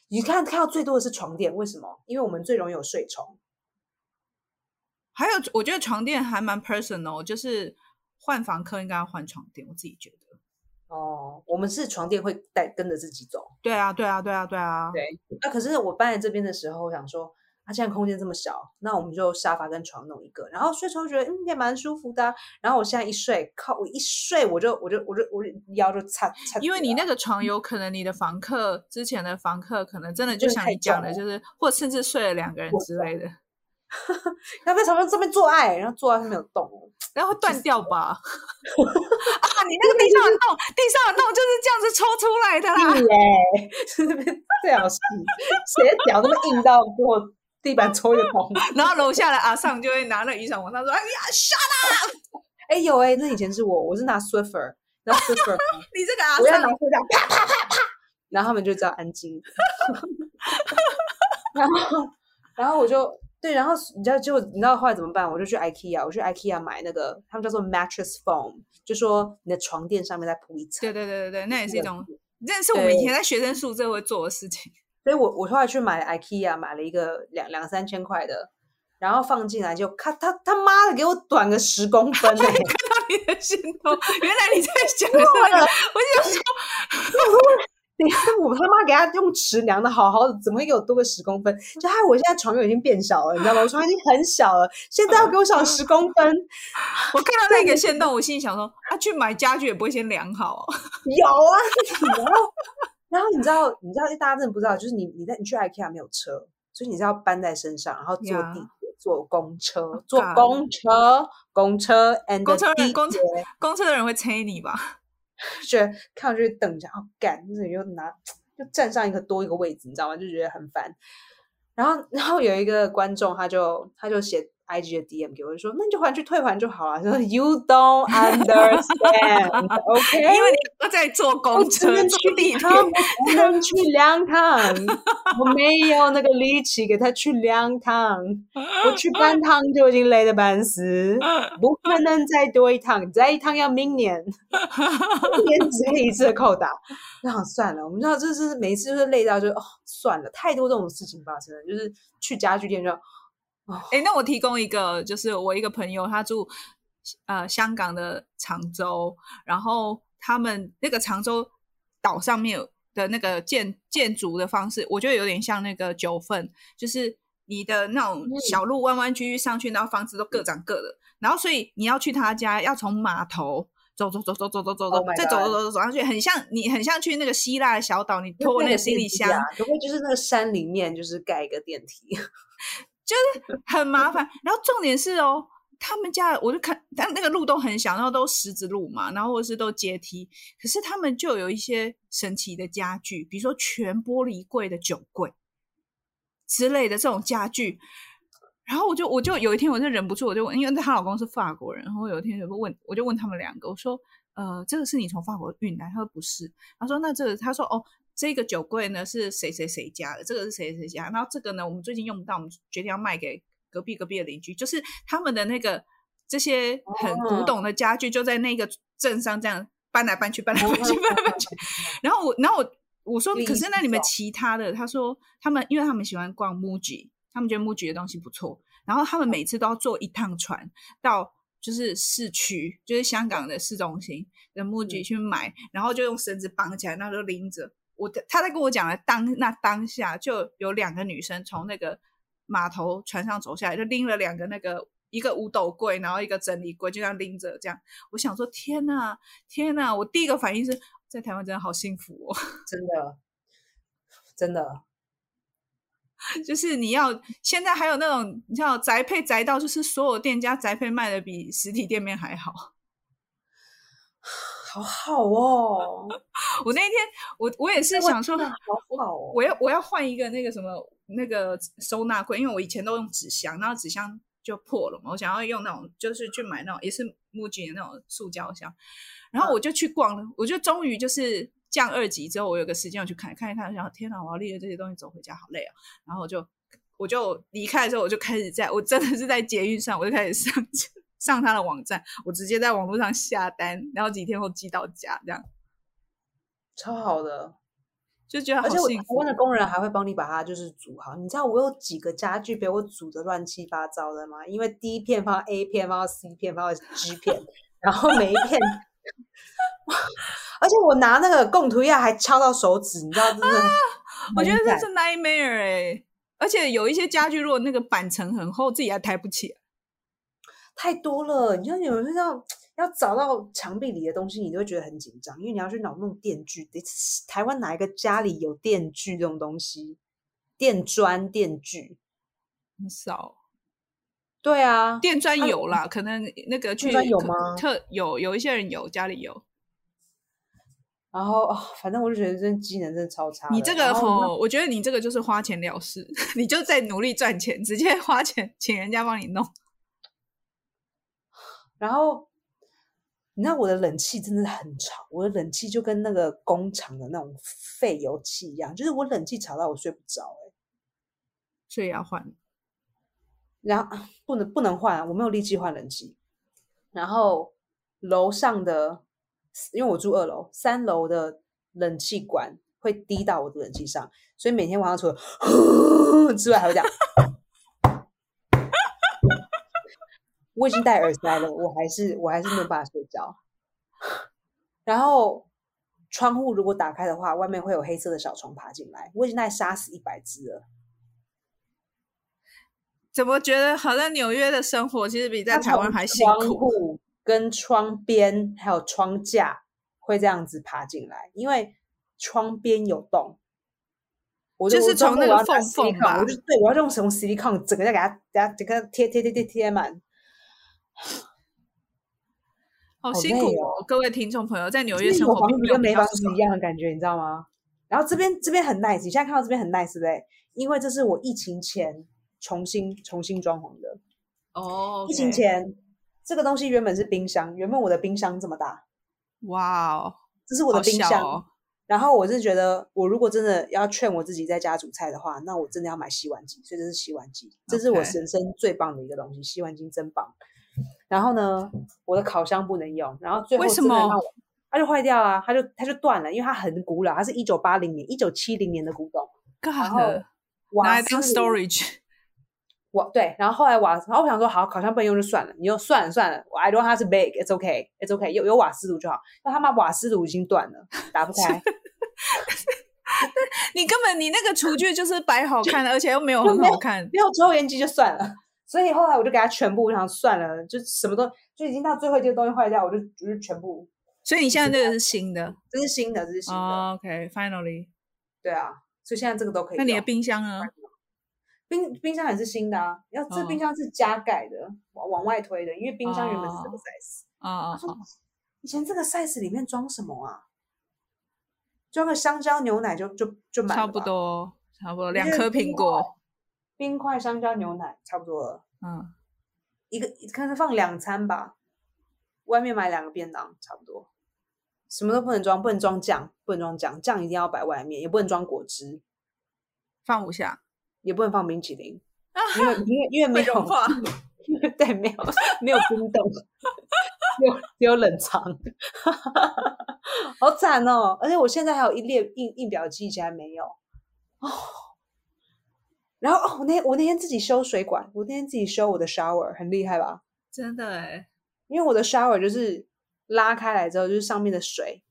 你看看到最多的是床垫，为什么？因为我们最容易有睡虫。还有，我觉得床垫还蛮 personal，就是换房客应该要换床垫，我自己觉得。哦，我们是床垫会带跟着自己走。对啊，对啊，对啊，对啊。对那、可是我搬来这边的时候，我想说，啊，现在空间这么小，那我们就沙发跟床弄一个，然后睡床觉得嗯也蛮舒服的啊、然后我现在一睡，靠，我一睡我就我就我就我就腰就擦擦。因为你那个床有可能你的房客之前的房客可能真的就像你讲的，就是或甚至睡了两个人之类的，要在床上这边做爱，然后做爱是没有动哦。然后会断掉吧？啊，你那个地上的洞，地上的洞就是这样子抽出来的是那边最好是谁的脚那么硬到给我地板抽一个洞？然后楼下的阿尚就会拿那雨伞往上说：“哎呀，shut 哎有哎、那以前是我，我是拿 Swiffer，然后 Swiffer，你这个阿我要拿尚，这样啪啪啪啪，然后他们就知道安静。然后，然后我就对，然后你知道结果你知道后来怎么办？我就去 IKEA，我去 IKEA 买那个他们叫做 mattress foam，就说你的床垫上面再铺一层。对对对对对，那也是一种，这是我们以前在学生宿舍会做的事情。所以我我后来去买 IKEA 买了一个两两三千块的，然后放进来就看他他妈的给我短个十公分哎、看到你的心头，原来你在 讲这个，我就想说，等一下我他妈给他用尺量的好好的，怎么会给我多个十公分？就害我现在床又已经变小了，你知道吗？我床已经很小了，现在要给我少十公分，我看到那个线动，我心里想说，啊，去买家具也不会先量好、哦，有啊，然后然后你知道你知道大家真的不知道，就是你你在你去 IKEA 没有车，所以你是要搬在身上，然后坐地铁、坐公车、Oh 坐公车、公车 and 公车人公车公车的人会催你吧？就觉得看上去等着，哦干，那你就拿就站上一个多一个位置，你知道吗？就觉得很烦。然后，然后有一个观众，他就他就写 IG 的 DM 给我，就说那你就还去退还就好了。说 You don't understand，OK？因为你要在坐公车、能去坐地铁，趟，我不能去两趟，我没有那个力气给他去两趟，我去半趟就已经累得半死，不可能再多一趟，再一趟要明年，一年只可以一次的扣打。那好算了，我们知道这是每一次就是累到就哦算了，太多这种事情发生了，就是去家具店就哎、那我提供一个，就是我一个朋友，他住呃香港的常州，然后他们那个常州岛上面的那个建建筑的方式，我觉得有点像那个九份，就是你的那种嗯。小路弯弯曲曲上去，然后房子都各长各的，然后所以你要去他家，要从码头。走走走走走走走走 Oh 再走走走走走上去，很像你很像去那个希腊的小岛，你拖那个行李箱，不会就是那个山里面就是盖一个电梯，就是很麻烦。然后重点是哦，他们家我就看，但那个路都很小，然后都石子路嘛，然后或是都阶梯。可是他们就有一些神奇的家具，比如说全玻璃柜的酒柜之类的这种家具。然后我就我就有一天我就忍不住，我就问，因为她老公是法国人，然后有一天就问，我就问他们两个，我说，呃，这个是你从法国运来？他说不是，他说那这个，他说哦，这个酒柜呢是谁谁谁家的，这个是谁谁家，然后这个呢我们最近用不到，我们决定要卖给隔壁隔壁的邻居，就是他们的那个这些很古哦董的家具就在那个镇上这样搬来搬去，搬来搬去，哦 搬来搬去。然后我，然后我我说，可是那你们其他的，他说他们因为他们喜欢逛 MUJI，他们觉得 MUJI 的东西不错，然后他们每次都要坐一趟船到就是市区，就是香港的市中心的 MUJI 去买，然后就用绳子绑起来，然后就拎着。我的他在跟我讲的当那当下就有两个女生从那个码头船上走下来，就拎了两个那个一个五斗柜，然后一个整理柜，就这样拎着这样。我想说天呐天呐！我第一个反应是在台湾真的好幸福哦，真的真的。就是你要现在还有那种你知道宅配宅到，就是所有店家宅配卖的比实体店面还好。好好哦，我那天我我也是想说，的好好哦。我要我要换一个那个什么那个收纳柜，因为我以前都用纸箱，然后纸箱就破了嘛，我想要用那种就是去买那种也是 MUJI 的那种塑胶箱，然后我就去逛了，我就终于就是降二级之后，我有个时间我去看看一看，我想天哪，我要拎着这些东西走回家好累啊，然后我就我就离开的时候，我就开始在我真的是在捷运上，我就开始上上他的网站，我直接在网络上下单，然后几天后寄到家，这样超好的，就觉得好而且我幸福台湾。的工人还会帮你把它就是组好。你知道我有几个家具被我组的乱七八糟的吗？因为第一片放到 A 片，放到 C 片，放到 G 片，然后每一片，而且我拿那个供图亚还敲到手指，你知道，真的很，我觉得这是 nightmare 哎、而且有一些家具，如果那个板层很厚，自己还抬不起来。太多了。你像有人要要找到墙壁里的东西，你都会觉得很紧张，因为你要去脑弄电锯。得台湾哪一个家里有电锯这种东西？电砖、电锯，很少对啊，电砖啊有啦，可能那个去可砖有吗特有有一些人有，家里有。然后哦，反正我就觉得这机能真的超差的。你这个我觉得你这个就是花钱了事，你就在努力赚钱，直接花钱请人家帮你弄。然后你知道我的冷气真的很吵，我的冷气就跟那个工厂的那种废油气一样，就是我冷气吵到我睡不着、欸。所以要换。然后不能不能换，我没有力气换冷气。然后楼上的，因为我住二楼，三楼的冷气管会滴到我的冷气上，所以每天晚上除了 之外，还会这样。我已经戴耳塞了，我还是我还是没有办法睡觉。然后窗户如果打开的话，外面会有黑色的小虫爬进来，我已经在杀死一百只了。怎么觉得好像纽约的生活其实比在台湾还辛窗苦？户跟窗边还有窗架会这样子爬进来，因为窗边有洞。我就是从那个缝缝吧我就对我要用什么 silicone 整个再给它给它整个贴贴贴贴贴满。好好辛苦累哦，各位听众朋友，在纽约生有房子活跟没房子一样的感觉，你知道吗？然后这边这边很 nice，你现在看到这边很 nice 对不对？因为这是我疫情前重新重新装潢的。哦。疫情前这个东西原本是冰箱，原本我的冰箱这么大，哇哦，这是我的冰箱。哦然后我是觉得，我如果真的要劝我自己在家煮菜的话，那我真的要买洗碗机。所以这是洗碗机，这是我人生最棒的一个东西，洗碗机真棒。然后呢，我的烤箱不能用，然后最后为什么它就坏掉啊，它就它就断了，因为它很古老，它是一九八零年、一九七零年的古董。然后 God，拿瓦来当斯 storage。我对，然后后来瓦，然后我想说，好，烤箱不能用就算了，你就算了算了我，I don't have to bake，it's okay，it's okay，有有瓦斯炉就好。那他妈瓦斯炉已经断了，打不开，你根本你那个厨具就是摆好看的，而且又没有很好看。没有抽烟机就算了。所以后来我就给他全部，我想算了，就什么都就已经到最后一个东西坏掉，我就就是全部，所以你现在这个是新的这是新的，这是新的，哦 OK，finally。对啊，所以现在这个都可以。那你的冰箱呢？冰冰箱也是新的啊，要这哦冰箱是加盖的，往往外推的，因为冰箱原本是这个哦 size。啊啊啊！以前这个 size 里面装什么啊？装个香蕉牛奶就就就满了差不，多，差不多两颗苹冰果。冰块香蕉牛奶差不多了，嗯，一个可能放两餐吧，外面买两个便当差不多，什么都不能装，不能装酱，不能装酱，酱一定要摆外面，也不能装果汁，放不下，也不能放冰淇淋，因为因为因为没有会融化。对，没有没有冰冻，只有只有冷藏，好惨哦！而且我现在还有一列印印表机，以前还没有哦。然后哦，我那天我那天自己修水管，我那天自己修我的 shower，很厉害吧？真的哎，因为我的 shower 就是拉开来之后，就是上面的水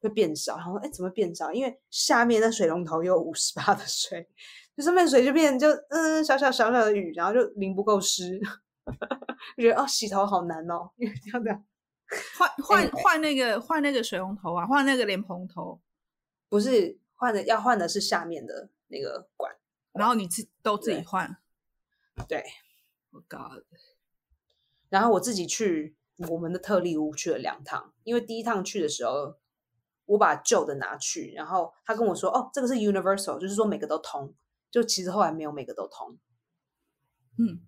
会变少。然后哎，怎么变少？因为下面那水龙头有五十八的水，就上面水就变就嗯小小小小的雨，然后就淋不够湿，就觉得哦洗头好难哦，因为这样的换换换那个换那个水龙头啊，换那个莲蓬头，不是换的，要换的是下面的那个管。然后你自都自己对换。对，Oh God，然后我自己去我们的特例屋去了两趟，因为第一趟去的时候，我把旧的拿去，然后他跟我说：“哦，这个是 universal，就是说每个都通。”就其实后来没有每个都通。嗯，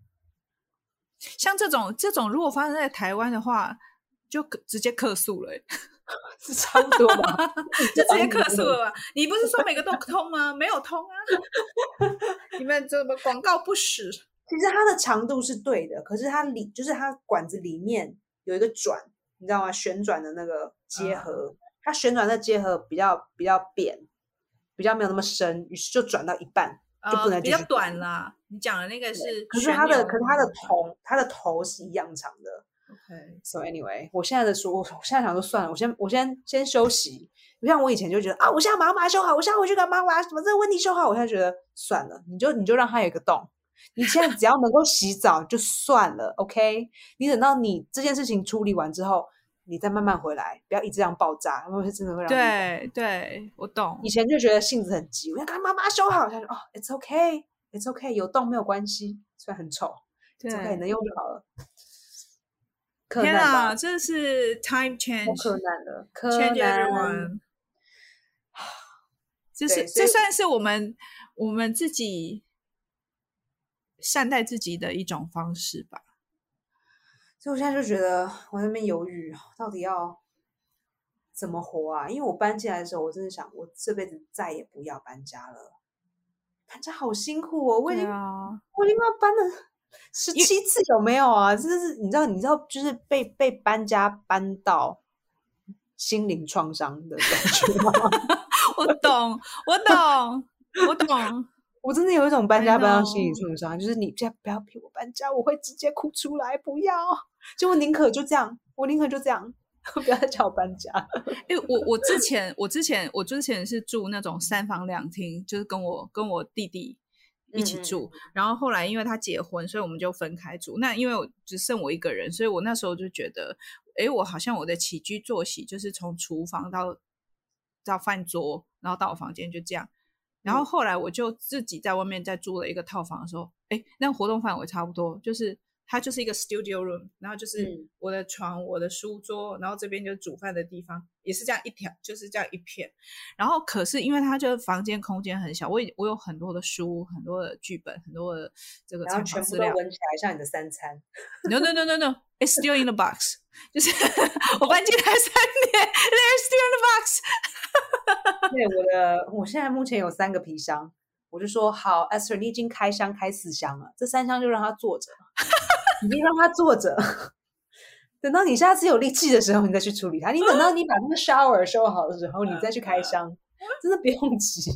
像这种这种，如果发生在台湾的话，就直接客诉了欸，是差不多吧？就直接客诉了吧？你不是说每个都通吗？没有通啊！你们怎么广告不实？其实它的长度是对的，可是它里就是它管子里面有一个转，你知道吗？旋转的那个结合，它旋转的结合比较比较扁，比较没有那么深，于是就转到一半就不能比较短了。你讲的那个是，可是它的可是它的头它的头是一样长的。OK，So anyway，我现在的说，我现在想说算了，我先我先先休息。不像我以前就觉得啊，我现在马上把它修好，我现在回去干嘛？我要什么这个问题修好？我现在觉得算了，你就你就让它有一个洞。你现在只要能够洗澡就算了，OK？你等到你这件事情处理完之后，你再慢慢回来，不要一直这样爆炸，因为真的会让你对对，我懂以。前就觉得性子很急，我要赶快把它修好。现在就哦，It's OK，It's OK，有洞没有关系，虽然很丑对，It's OK，能用就好了。柯天啊，，这是 time change 柯南了，柯 change 南。everyone。这是这算是我们我们自己善待自己的一种方式吧。所以我现在就觉得我在那边犹豫，到底要怎么活啊？因为我搬进来的时候，我真的想，我这辈子再也不要搬家了。搬家好辛苦哦，我已经、啊，我已经要搬了十七次有没有啊？真的是你知道，你知道，就是被被搬家搬到心灵创伤的感觉吗？我懂，我懂，我懂。我真的有一种搬家搬到心理创伤，就是你现在不要逼我搬家，我会直接哭出来。不要，就我宁可就这样，我宁可就这样，不要再叫我搬家。因为我我之前我之前我之前是住那种三房两厅，就是跟我跟我弟弟一起住。然后后来因为他结婚，所以我们就分开住。那因为我只剩我一个人，所以我那时候就觉得，哎，我好像我的起居作息就是从厨房到到饭桌，然后到我房间就这样。然后后来我就自己在外面再租了一个套房的时候，哎，那活动范围差不多，就是它就是一个 studio room，然后就是我的床、我的书桌，然后这边就是煮饭的地方，也是这样一条，就是这样一片。然后可是因为它就是房间空间很小，我我有很多的书、很多的剧本、很多的这个参考资料，闻起来像你的三餐。No no no no no，it's still in the box，就是我搬进来三年，they're still in the box。对我的，我现在目前有三个皮箱，我就说好，Esther，你已经开箱开四箱了，这三箱就让它坐着，你就让它坐着，等到你下次有力气的时候，你再去处理它。你等到你把那个 shower 收好的时候，你再去开箱，真的不用急。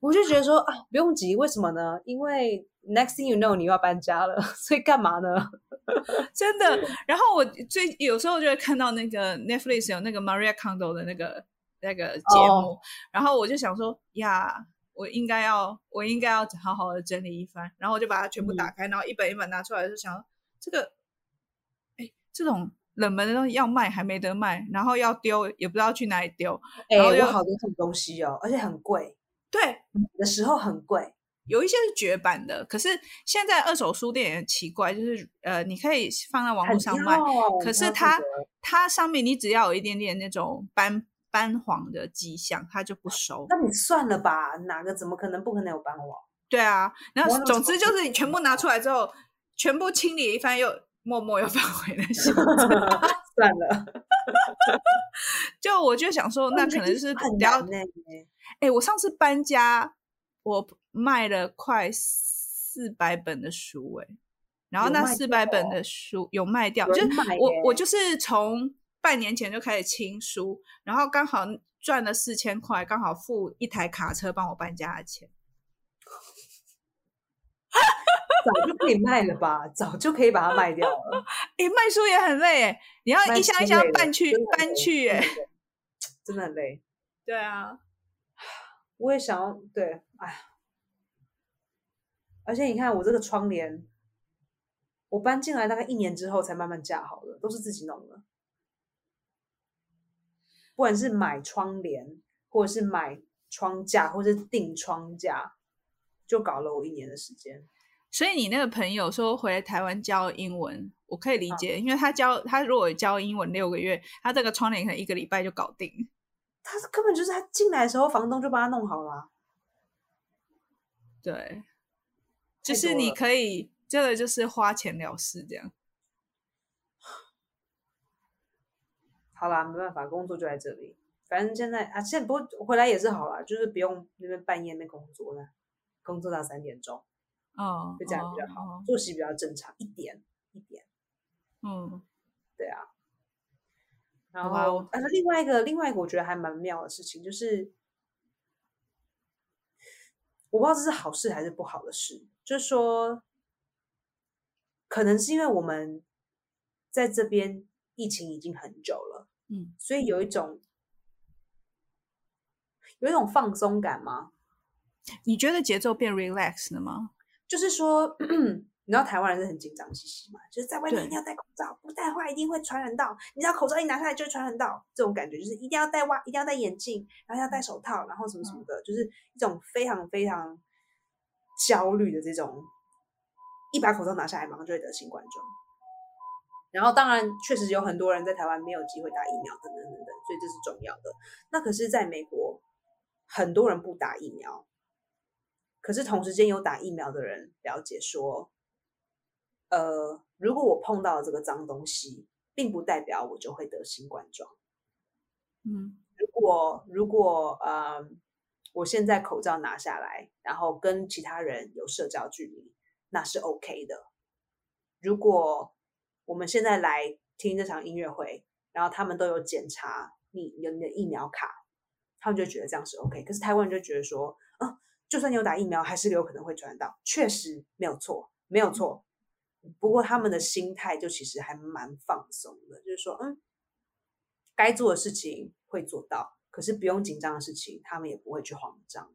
我就觉得说啊，不用急，为什么呢？因为 next thing you know，你又要搬家了，所以干嘛呢？真的。然后我最有时候就会看到那个 Netflix 有那个 Maria Condo 的那个。那个节目，然后我就想说呀，我应该要，我应该要好好的整理一番，然后我就把它全部打开，然后一本一本拿出来，就想这个，哎，这种冷门的东西要卖还没得卖，然后要丢也不知道去哪里丢，哎，有好多这种东西哦，而且很贵，对，的时候很贵，有一些是绝版的，可是现在二手书店也很奇怪，就是呃，你可以放在网络上卖，可是它它上面你只要有一点点那种斑。斑黄的迹象，他就不收。那你算了吧，哪个怎么可能不可能有斑黄？对啊，然后总之就是你全部拿出来之后，全部清理一番，又默默又放回了箱 算了，就我就想说，那可能是比较哎，我上次搬家，我卖了快四百本的书，哎，然后那四百本的书有卖掉，就是我我就是从。半年前就开始清书，然后刚好赚了四千块，刚好付一台卡车帮我搬家的钱。早就可以卖了吧？早就可以把它卖掉了。哎，卖书也很累哎，你要一箱一箱搬去搬去哎，真的很累。对啊，我也想要对，哎呀，而且你看我这个窗帘，我搬进来大概一年之后才慢慢架好的，都是自己弄的。不管是买窗帘，或者是买窗架，或者是订窗架，就搞了我一年的时间。所以你那个朋友说回来台湾教英文，我可以理解，因为他教他如果教英文六个月，他这个窗帘可能一个礼拜就搞定。他根本就是他进来的时候，房东就帮他弄好了。对，就是你可以这个就是花钱了事这样。好啦，没办法，工作就在这里。反正现在啊，现在不过回来也是好啦，就是不用那边半夜那工作了，工作到三点钟，哦，就这样比较好，作息比较正常一点一点。嗯，对啊。然后，但是另外一个另外一个我觉得还蛮妙的事情，就是我不知道这是好事还是不好的事，就是说，可能是因为我们在这边。疫情已经很久了，嗯，所以有一种有一种放松感吗？你觉得节奏变 relax 了吗？就是说，你知道台湾人是很紧张兮兮嘛，就是在外面一定要戴口罩，不戴的话一定会传染到。你知道口罩一拿下来就会传染到，这种感觉就是一定要戴袜，一定要戴眼镜，然后要戴手套，然后什么什么的，就是一种非常非常焦虑的这种。一把口罩拿下来，马上就会得新冠状。然后，当然，确实有很多人在台湾没有机会打疫苗，等等等等，所以这是重要的。那可是，在美国，很多人不打疫苗，可是同时间有打疫苗的人了解说，呃，如果我碰到这个脏东西，并不代表我就会得新冠状。嗯，如果如果呃，我现在口罩拿下来，然后跟其他人有社交距离，那是 OK 的。如果我们现在来听这场音乐会，然后他们都有检查你有你的疫苗卡，他们就觉得这样是 OK。可是台湾人就觉得说，啊，就算你有打疫苗，还是有可能会传到，确实没有错，没有错。不过他们的心态就其实还蛮放松的，就是说，嗯，该做的事情会做到，可是不用紧张的事情，他们也不会去慌张。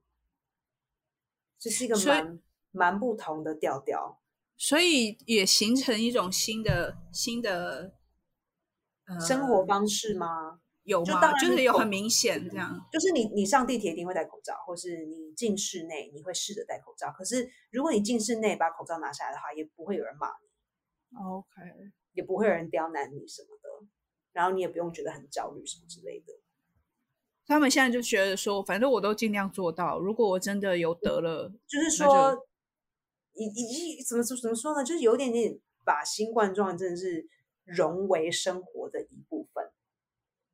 这是一个蛮蛮不同的调调，所以也形成一种新的新的生活方式吗？有吗？就是有很明显这样，就是你你上地铁一定会戴口罩，或是你进室内你会试着戴口罩。可是如果你进室内把口罩拿下来的话，也不会有人骂你，OK，也不会有人刁难你什么的，然后你也不用觉得很焦虑什么之类的。他们现在就觉得说，反正我都尽量做到。如果我真的有得了，就是说，以以及怎么怎么说呢？就是有点点把新冠状真的是融为生活的一部分。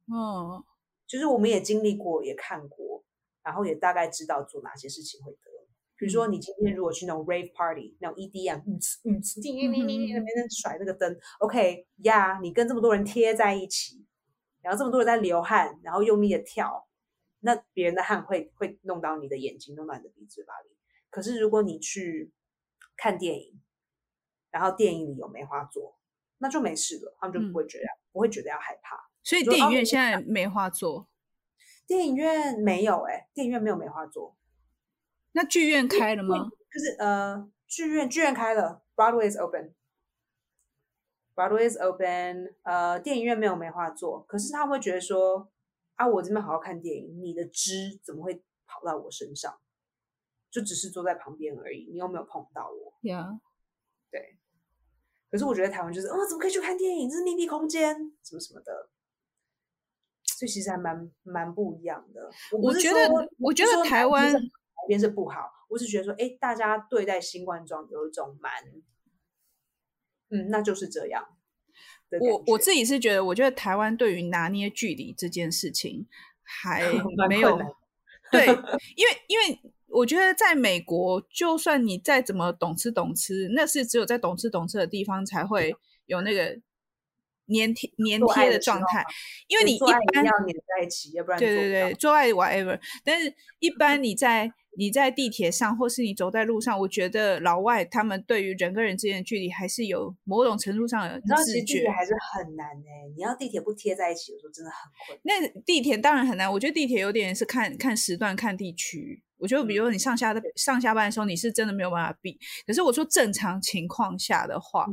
嗯，就是我们也经历过，也看过，然后也大概知道做哪些事情会得。比如说，你今天如果去那种 rave party，那种 EDM，嗯嗯，叮叮叮叮，那甩那个灯，OK 呀，你跟这么多人贴在一起，然后这么多人在流汗，然后用力的跳。那别人的汗会会弄到你的眼睛，弄到你的鼻子、嘴巴里。可是如果你去看电影，然后电影里有梅花座，那就没事了，他们就不会觉得不会觉得要害怕。所以电影院现在 梅花座，电影院没有哎，电影院没有梅花座。那剧院开了吗？就是呃，剧院剧院开了，Broadway is open，Broadway is open。呃，电影院没有梅花座，可是他会觉得说。啊，我这边好好看电影，你的汁怎么会跑到我身上？就只是坐在旁边而已，你又没有碰到我。呀，对。可是我觉得台湾就是，哦，怎么可以去看电影？这是密闭空间，什么什么的。所以其实还蛮蛮不一样的。我觉得，我觉得台湾那边是不好。我只觉得说，哎，大家对待新冠状有一种蛮，嗯，那就是这样。我我自己是觉得，我觉得台湾对于拿捏距离这件事情还 没有对，因为因为我觉得在美国，就算你再怎么懂吃懂吃，那是只有在懂吃懂吃的地方才会有那个粘贴粘贴的状态，因为你一般要粘在一起，要不然对对对，做爱 whatever，但是一般你在。你在地铁上，或是你走在路上，我觉得老外他们对于人跟人之间的距离还是有某种程度上的自觉，还是很难哎。你要地铁不贴在一起，有时候真的很困。那地铁当然很难，我觉得地铁有点是看看时段、看地区。我觉得，比如说你上下的上下班的时候，你是真的没有办法避。可是我说正常情况下的话，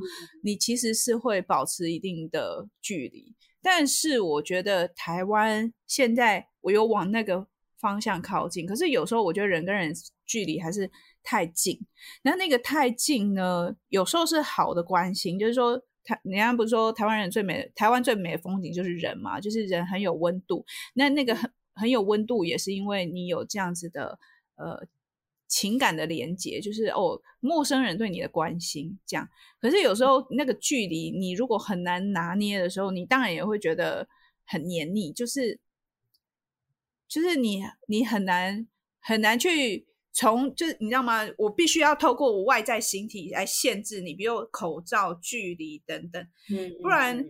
你其实是会保持一定的距离。但是我觉得台湾现在我有往那个。方向靠近，可是有时候我觉得人跟人距离还是太近。那那个太近呢，有时候是好的关心，就是说台，人家不是说台湾人最美，台湾最美的风景就是人嘛，就是人很有温度。那那个很很有温度，也是因为你有这样子的呃情感的连接，就是哦，陌生人对你的关心这样。可是有时候那个距离，你如果很难拿捏的时候，你当然也会觉得很黏腻，就是。就是你，你很难很难去从，就是你知道吗？我必须要透过我外在形体来限制你，比如口罩、距离等等，嗯，不然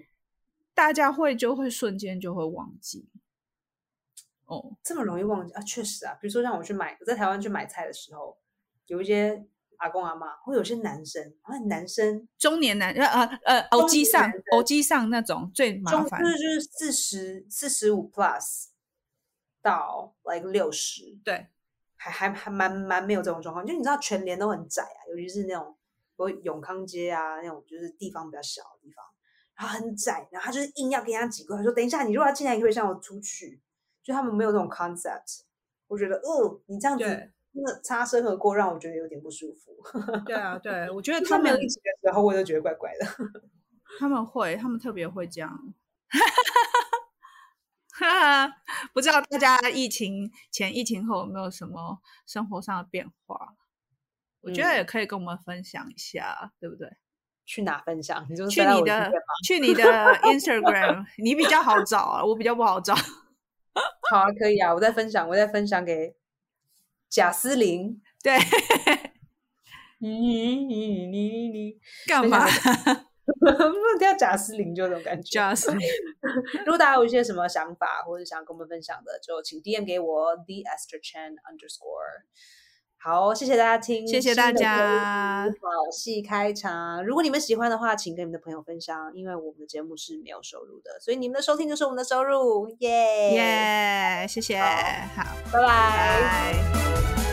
大家会就会瞬间就会忘记。哦，这么容易忘记啊？确实啊，比如说让我去买，我在台湾去买菜的时候，有一些阿公阿妈，会有些男生，好像男生中年男，呃呃呃，偶机上偶机上那种最麻烦，就是就是四十四十五 plus。到 like 六十，对，还还还蛮蛮没有这种状况，就你知道全联都很窄啊，尤其是那种不永康街啊那种，就是地方比较小的地方，然后很窄，然后他就是硬要跟人家挤过来，说等一下，你如果要进来，你可以让我出去，就他们没有这种 concept，我觉得哦，你这样子真的擦身而过，让我觉得有点不舒服。对啊，对，我觉得他们一起的时候，我就觉得怪怪的。他们会，他们特别会这样。哈哈，不知道大家疫情前、疫情后有没有什么生活上的变化？我觉得也可以跟我们分享一下，对不对？去哪分享？你就去你的，去你的 Instagram，你比较好找啊，我比较不好找。好啊，可以啊，我再分享，我再分享给贾斯林。对，你你你你干嘛？不能听到贾斯林就这种感觉。贾斯林，如果大家有一些什么想法或者想跟我们分享的，就请 DM 给我 the Esther Chen underscore。好，谢谢大家听，谢谢大家。好戏开场，如果你们喜欢的话，请跟你们的朋友分享，因为我们的节目是没有收入的，所以你们的收听就是我们的收入，耶耶，谢谢，好，拜拜。